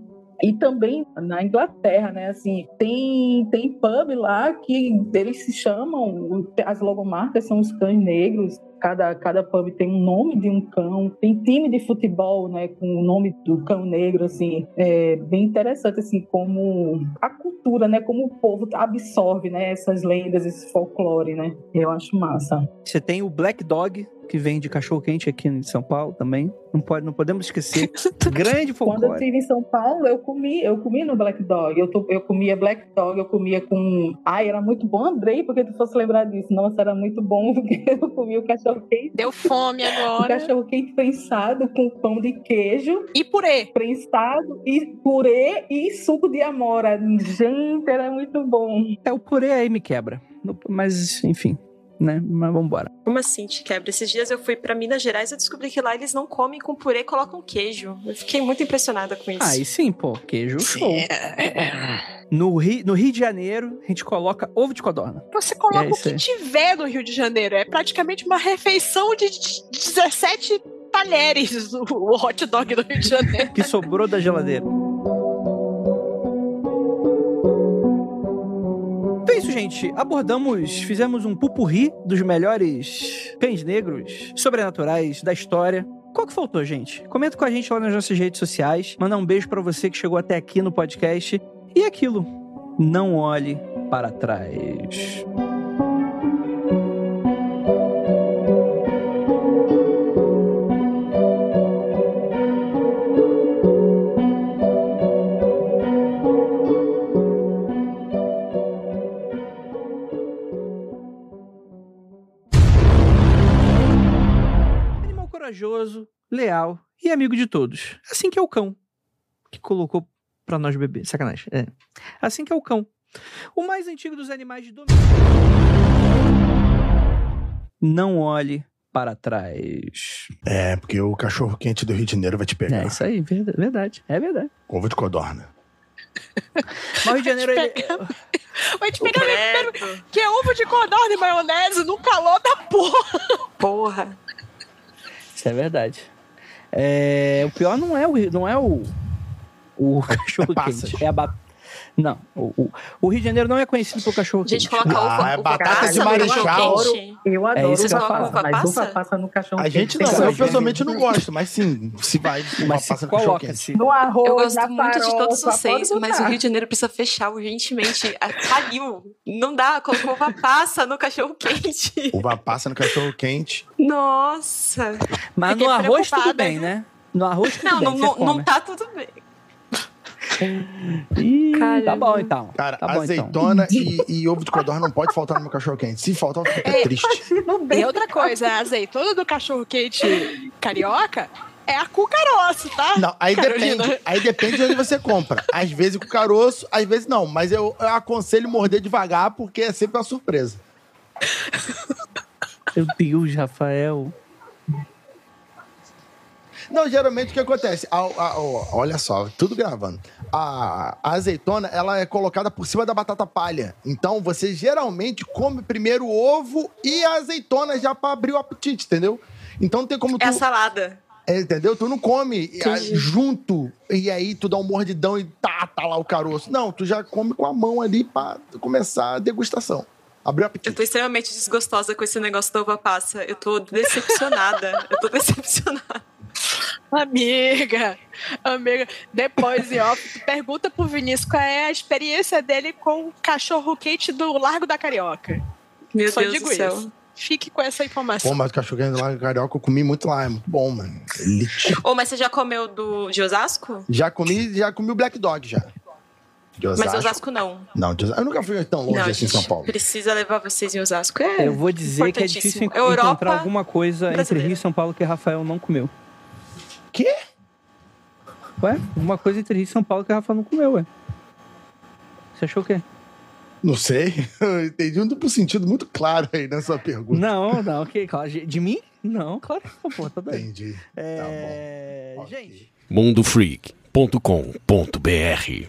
[SPEAKER 5] E também na Inglaterra, né, assim, tem, tem pub lá que eles se chamam, as logomarcas são os cães negros, cada, cada pub tem um nome de um cão, tem time de futebol, né, com o nome do cão negro, assim, é bem interessante, assim, como a cultura, né, como o povo absorve, né, essas lendas, esse folclore, né, eu acho massa.
[SPEAKER 1] Você tem o Black Dog, que vem de cachorro quente aqui em São Paulo também. Não, pode, não podemos esquecer. (laughs) Grande
[SPEAKER 5] Quando eu
[SPEAKER 1] folclore.
[SPEAKER 5] estive em São Paulo, eu comi, eu comi no Black Dog. Eu, tô- eu comia Black Dog, eu comia com. Ai, era muito bom, Andrei, porque tu fosse lembrar disso. Nossa, era muito bom, (laughs) porque eu comia o cachorro quente.
[SPEAKER 3] Deu fome agora.
[SPEAKER 5] cachorro quente prensado com pão de queijo,
[SPEAKER 3] E purê.
[SPEAKER 5] prensado e purê e suco de amora. Gente, era muito bom.
[SPEAKER 1] É, o purê aí me quebra. Mas, enfim, né? Mas vambora.
[SPEAKER 4] Como assim te quebra? Esses dias eu fui pra Minas Gerais e descobri que lá eles não comem com purê, colocam queijo. Eu fiquei muito impressionada com isso.
[SPEAKER 1] Ah, e sim, pô, queijo show.
[SPEAKER 3] É,
[SPEAKER 1] No Rio, no Rio de Janeiro, a gente coloca ovo de codorna.
[SPEAKER 3] Você coloca
[SPEAKER 1] É
[SPEAKER 3] o que
[SPEAKER 1] aí.
[SPEAKER 3] tiver no Rio de Janeiro. É praticamente uma refeição de 17 talheres o o hot dog do Rio de Janeiro. (laughs)
[SPEAKER 1] Que sobrou da geladeira. É isso, gente. Abordamos, fizemos um pupurri dos melhores cães negros sobrenaturais da história. Qual que faltou, gente? Comenta com a gente lá nas nossas redes sociais. Mandar um beijo pra você que chegou até aqui no podcast. E aquilo, não olhe para trás. E amigo de todos. Assim que é o cão. Que colocou pra nós beber. Sacanagem. É. Assim que é o cão. O mais antigo dos animais de domínio. Não olhe para trás.
[SPEAKER 2] É, porque o cachorro quente do Rio de Janeiro vai te pegar.
[SPEAKER 1] É isso aí, verda- verdade. É verdade.
[SPEAKER 2] Ovo de codorna.
[SPEAKER 1] Mas o Rio de Janeiro, ele... (laughs)
[SPEAKER 3] Vai te pegar
[SPEAKER 4] Credo.
[SPEAKER 3] que é ovo de codorna e maionese no calor da porra.
[SPEAKER 4] Porra.
[SPEAKER 1] Isso é verdade. É, o pior não é o, não é o, o cachorro
[SPEAKER 2] passas.
[SPEAKER 1] quente. É a ba... Não, o, o, o Rio de Janeiro não é conhecido por cachorro
[SPEAKER 4] A gente
[SPEAKER 1] quente.
[SPEAKER 4] coloca
[SPEAKER 2] Ah,
[SPEAKER 4] uva,
[SPEAKER 2] é
[SPEAKER 4] uva
[SPEAKER 2] batata
[SPEAKER 4] passa
[SPEAKER 2] de marechal.
[SPEAKER 4] quente.
[SPEAKER 5] Eu adoro
[SPEAKER 1] isso que eu
[SPEAKER 5] uva passa, mas
[SPEAKER 4] Uva
[SPEAKER 5] uva passa no cachorro
[SPEAKER 2] A gente não, eu pessoalmente não gosto, mas sim, se vai (laughs) uma
[SPEAKER 1] Mas
[SPEAKER 2] passa
[SPEAKER 1] se
[SPEAKER 2] no cachorro quente.
[SPEAKER 5] No arroz,
[SPEAKER 4] Eu gosto
[SPEAKER 5] na
[SPEAKER 4] muito de todos vocês, mas o. Rio de Janeiro precisa fechar urgentemente. Ah, Faliu. Não dá, colocou uva passa no cachorro quente.
[SPEAKER 2] Uva passa no cachorro quente.
[SPEAKER 4] Nossa.
[SPEAKER 1] Mas
[SPEAKER 3] Fiquei
[SPEAKER 1] no arroz tudo bem, né? No arroz tudo
[SPEAKER 4] Não,
[SPEAKER 1] bem,
[SPEAKER 4] não, não, não tá tudo bem.
[SPEAKER 1] Ih, tá bom então.
[SPEAKER 2] Cara,
[SPEAKER 1] tá bom, então.
[SPEAKER 2] azeitona e, e ovo de codorna não pode faltar no meu cachorro quente. Se faltar, eu fico
[SPEAKER 3] É.
[SPEAKER 2] triste. (laughs)
[SPEAKER 5] Não
[SPEAKER 3] E outra coisa, a azeitona do cachorro quente carioca é a cu caroço, tá?
[SPEAKER 2] Não, aí
[SPEAKER 3] Carolina.
[SPEAKER 2] depende. Aí depende de onde você compra. Às vezes com caroço, às vezes não. Mas eu, eu aconselho morder devagar, porque é sempre uma surpresa.
[SPEAKER 1] Meu Deus, Rafael.
[SPEAKER 2] Não, geralmente o que acontece? A- a- ó, olha só, tudo gravando. A, a azeitona, ela é colocada por cima da batata palha. Então, você geralmente come primeiro o ovo e a azeitona já pra abrir o apetite, entendeu? Então não tem como tu...
[SPEAKER 4] É a salada.
[SPEAKER 2] É, entendeu? Tu não come
[SPEAKER 4] Entendi.
[SPEAKER 2] junto e aí tu dá um mordidão e tá, tá lá o caroço. Não, tu já come com a mão ali pra começar a degustação. Abriu o
[SPEAKER 4] Eu
[SPEAKER 2] apetite.
[SPEAKER 4] tô extremamente desgostosa com esse negócio da uva passa. Eu tô decepcionada. Eu tô (laughs) decepcionada.
[SPEAKER 3] Amiga, amiga, depois em off, pergunta pro Vinícius qual é a experiência dele com o cachorro quente do Largo da Carioca.
[SPEAKER 4] Meu
[SPEAKER 3] Só
[SPEAKER 4] Deus
[SPEAKER 3] digo
[SPEAKER 4] do céu.
[SPEAKER 3] isso. Fique com essa informação.
[SPEAKER 2] Pô, mas o cachorro quente lá no Carioca eu comi muito lá. É muito bom, mano. Elite.
[SPEAKER 4] Ô, mas você já comeu do de Osasco?
[SPEAKER 2] Já comi, já comi o Black Dog já. De
[SPEAKER 4] Mas
[SPEAKER 2] Osasco.
[SPEAKER 4] Osasco não.
[SPEAKER 2] Não, de Osasco. eu nunca fui tão longe
[SPEAKER 4] não,
[SPEAKER 2] assim em São Paulo.
[SPEAKER 4] precisa levar vocês em Osasco. É.
[SPEAKER 1] Eu vou dizer que é difícil
[SPEAKER 4] Importantíssimo.
[SPEAKER 1] enco-
[SPEAKER 4] Europa
[SPEAKER 1] encontrar alguma coisa entre. Rio e São Paulo que Rafael não comeu.
[SPEAKER 2] Quê?
[SPEAKER 1] Ué? Uma coisa entre Rio e São Paulo que Rafael não comeu, ué. Você achou o quê?
[SPEAKER 2] Não sei. (laughs) Eu entendi um duplo sentido muito claro aí nessa pergunta.
[SPEAKER 1] Não, não, que claro. De mim? Não, claro que não, pô, tá doido.
[SPEAKER 2] Entendi.
[SPEAKER 1] É...
[SPEAKER 2] Tá bom.
[SPEAKER 1] Gente.
[SPEAKER 6] mundofreak.com.br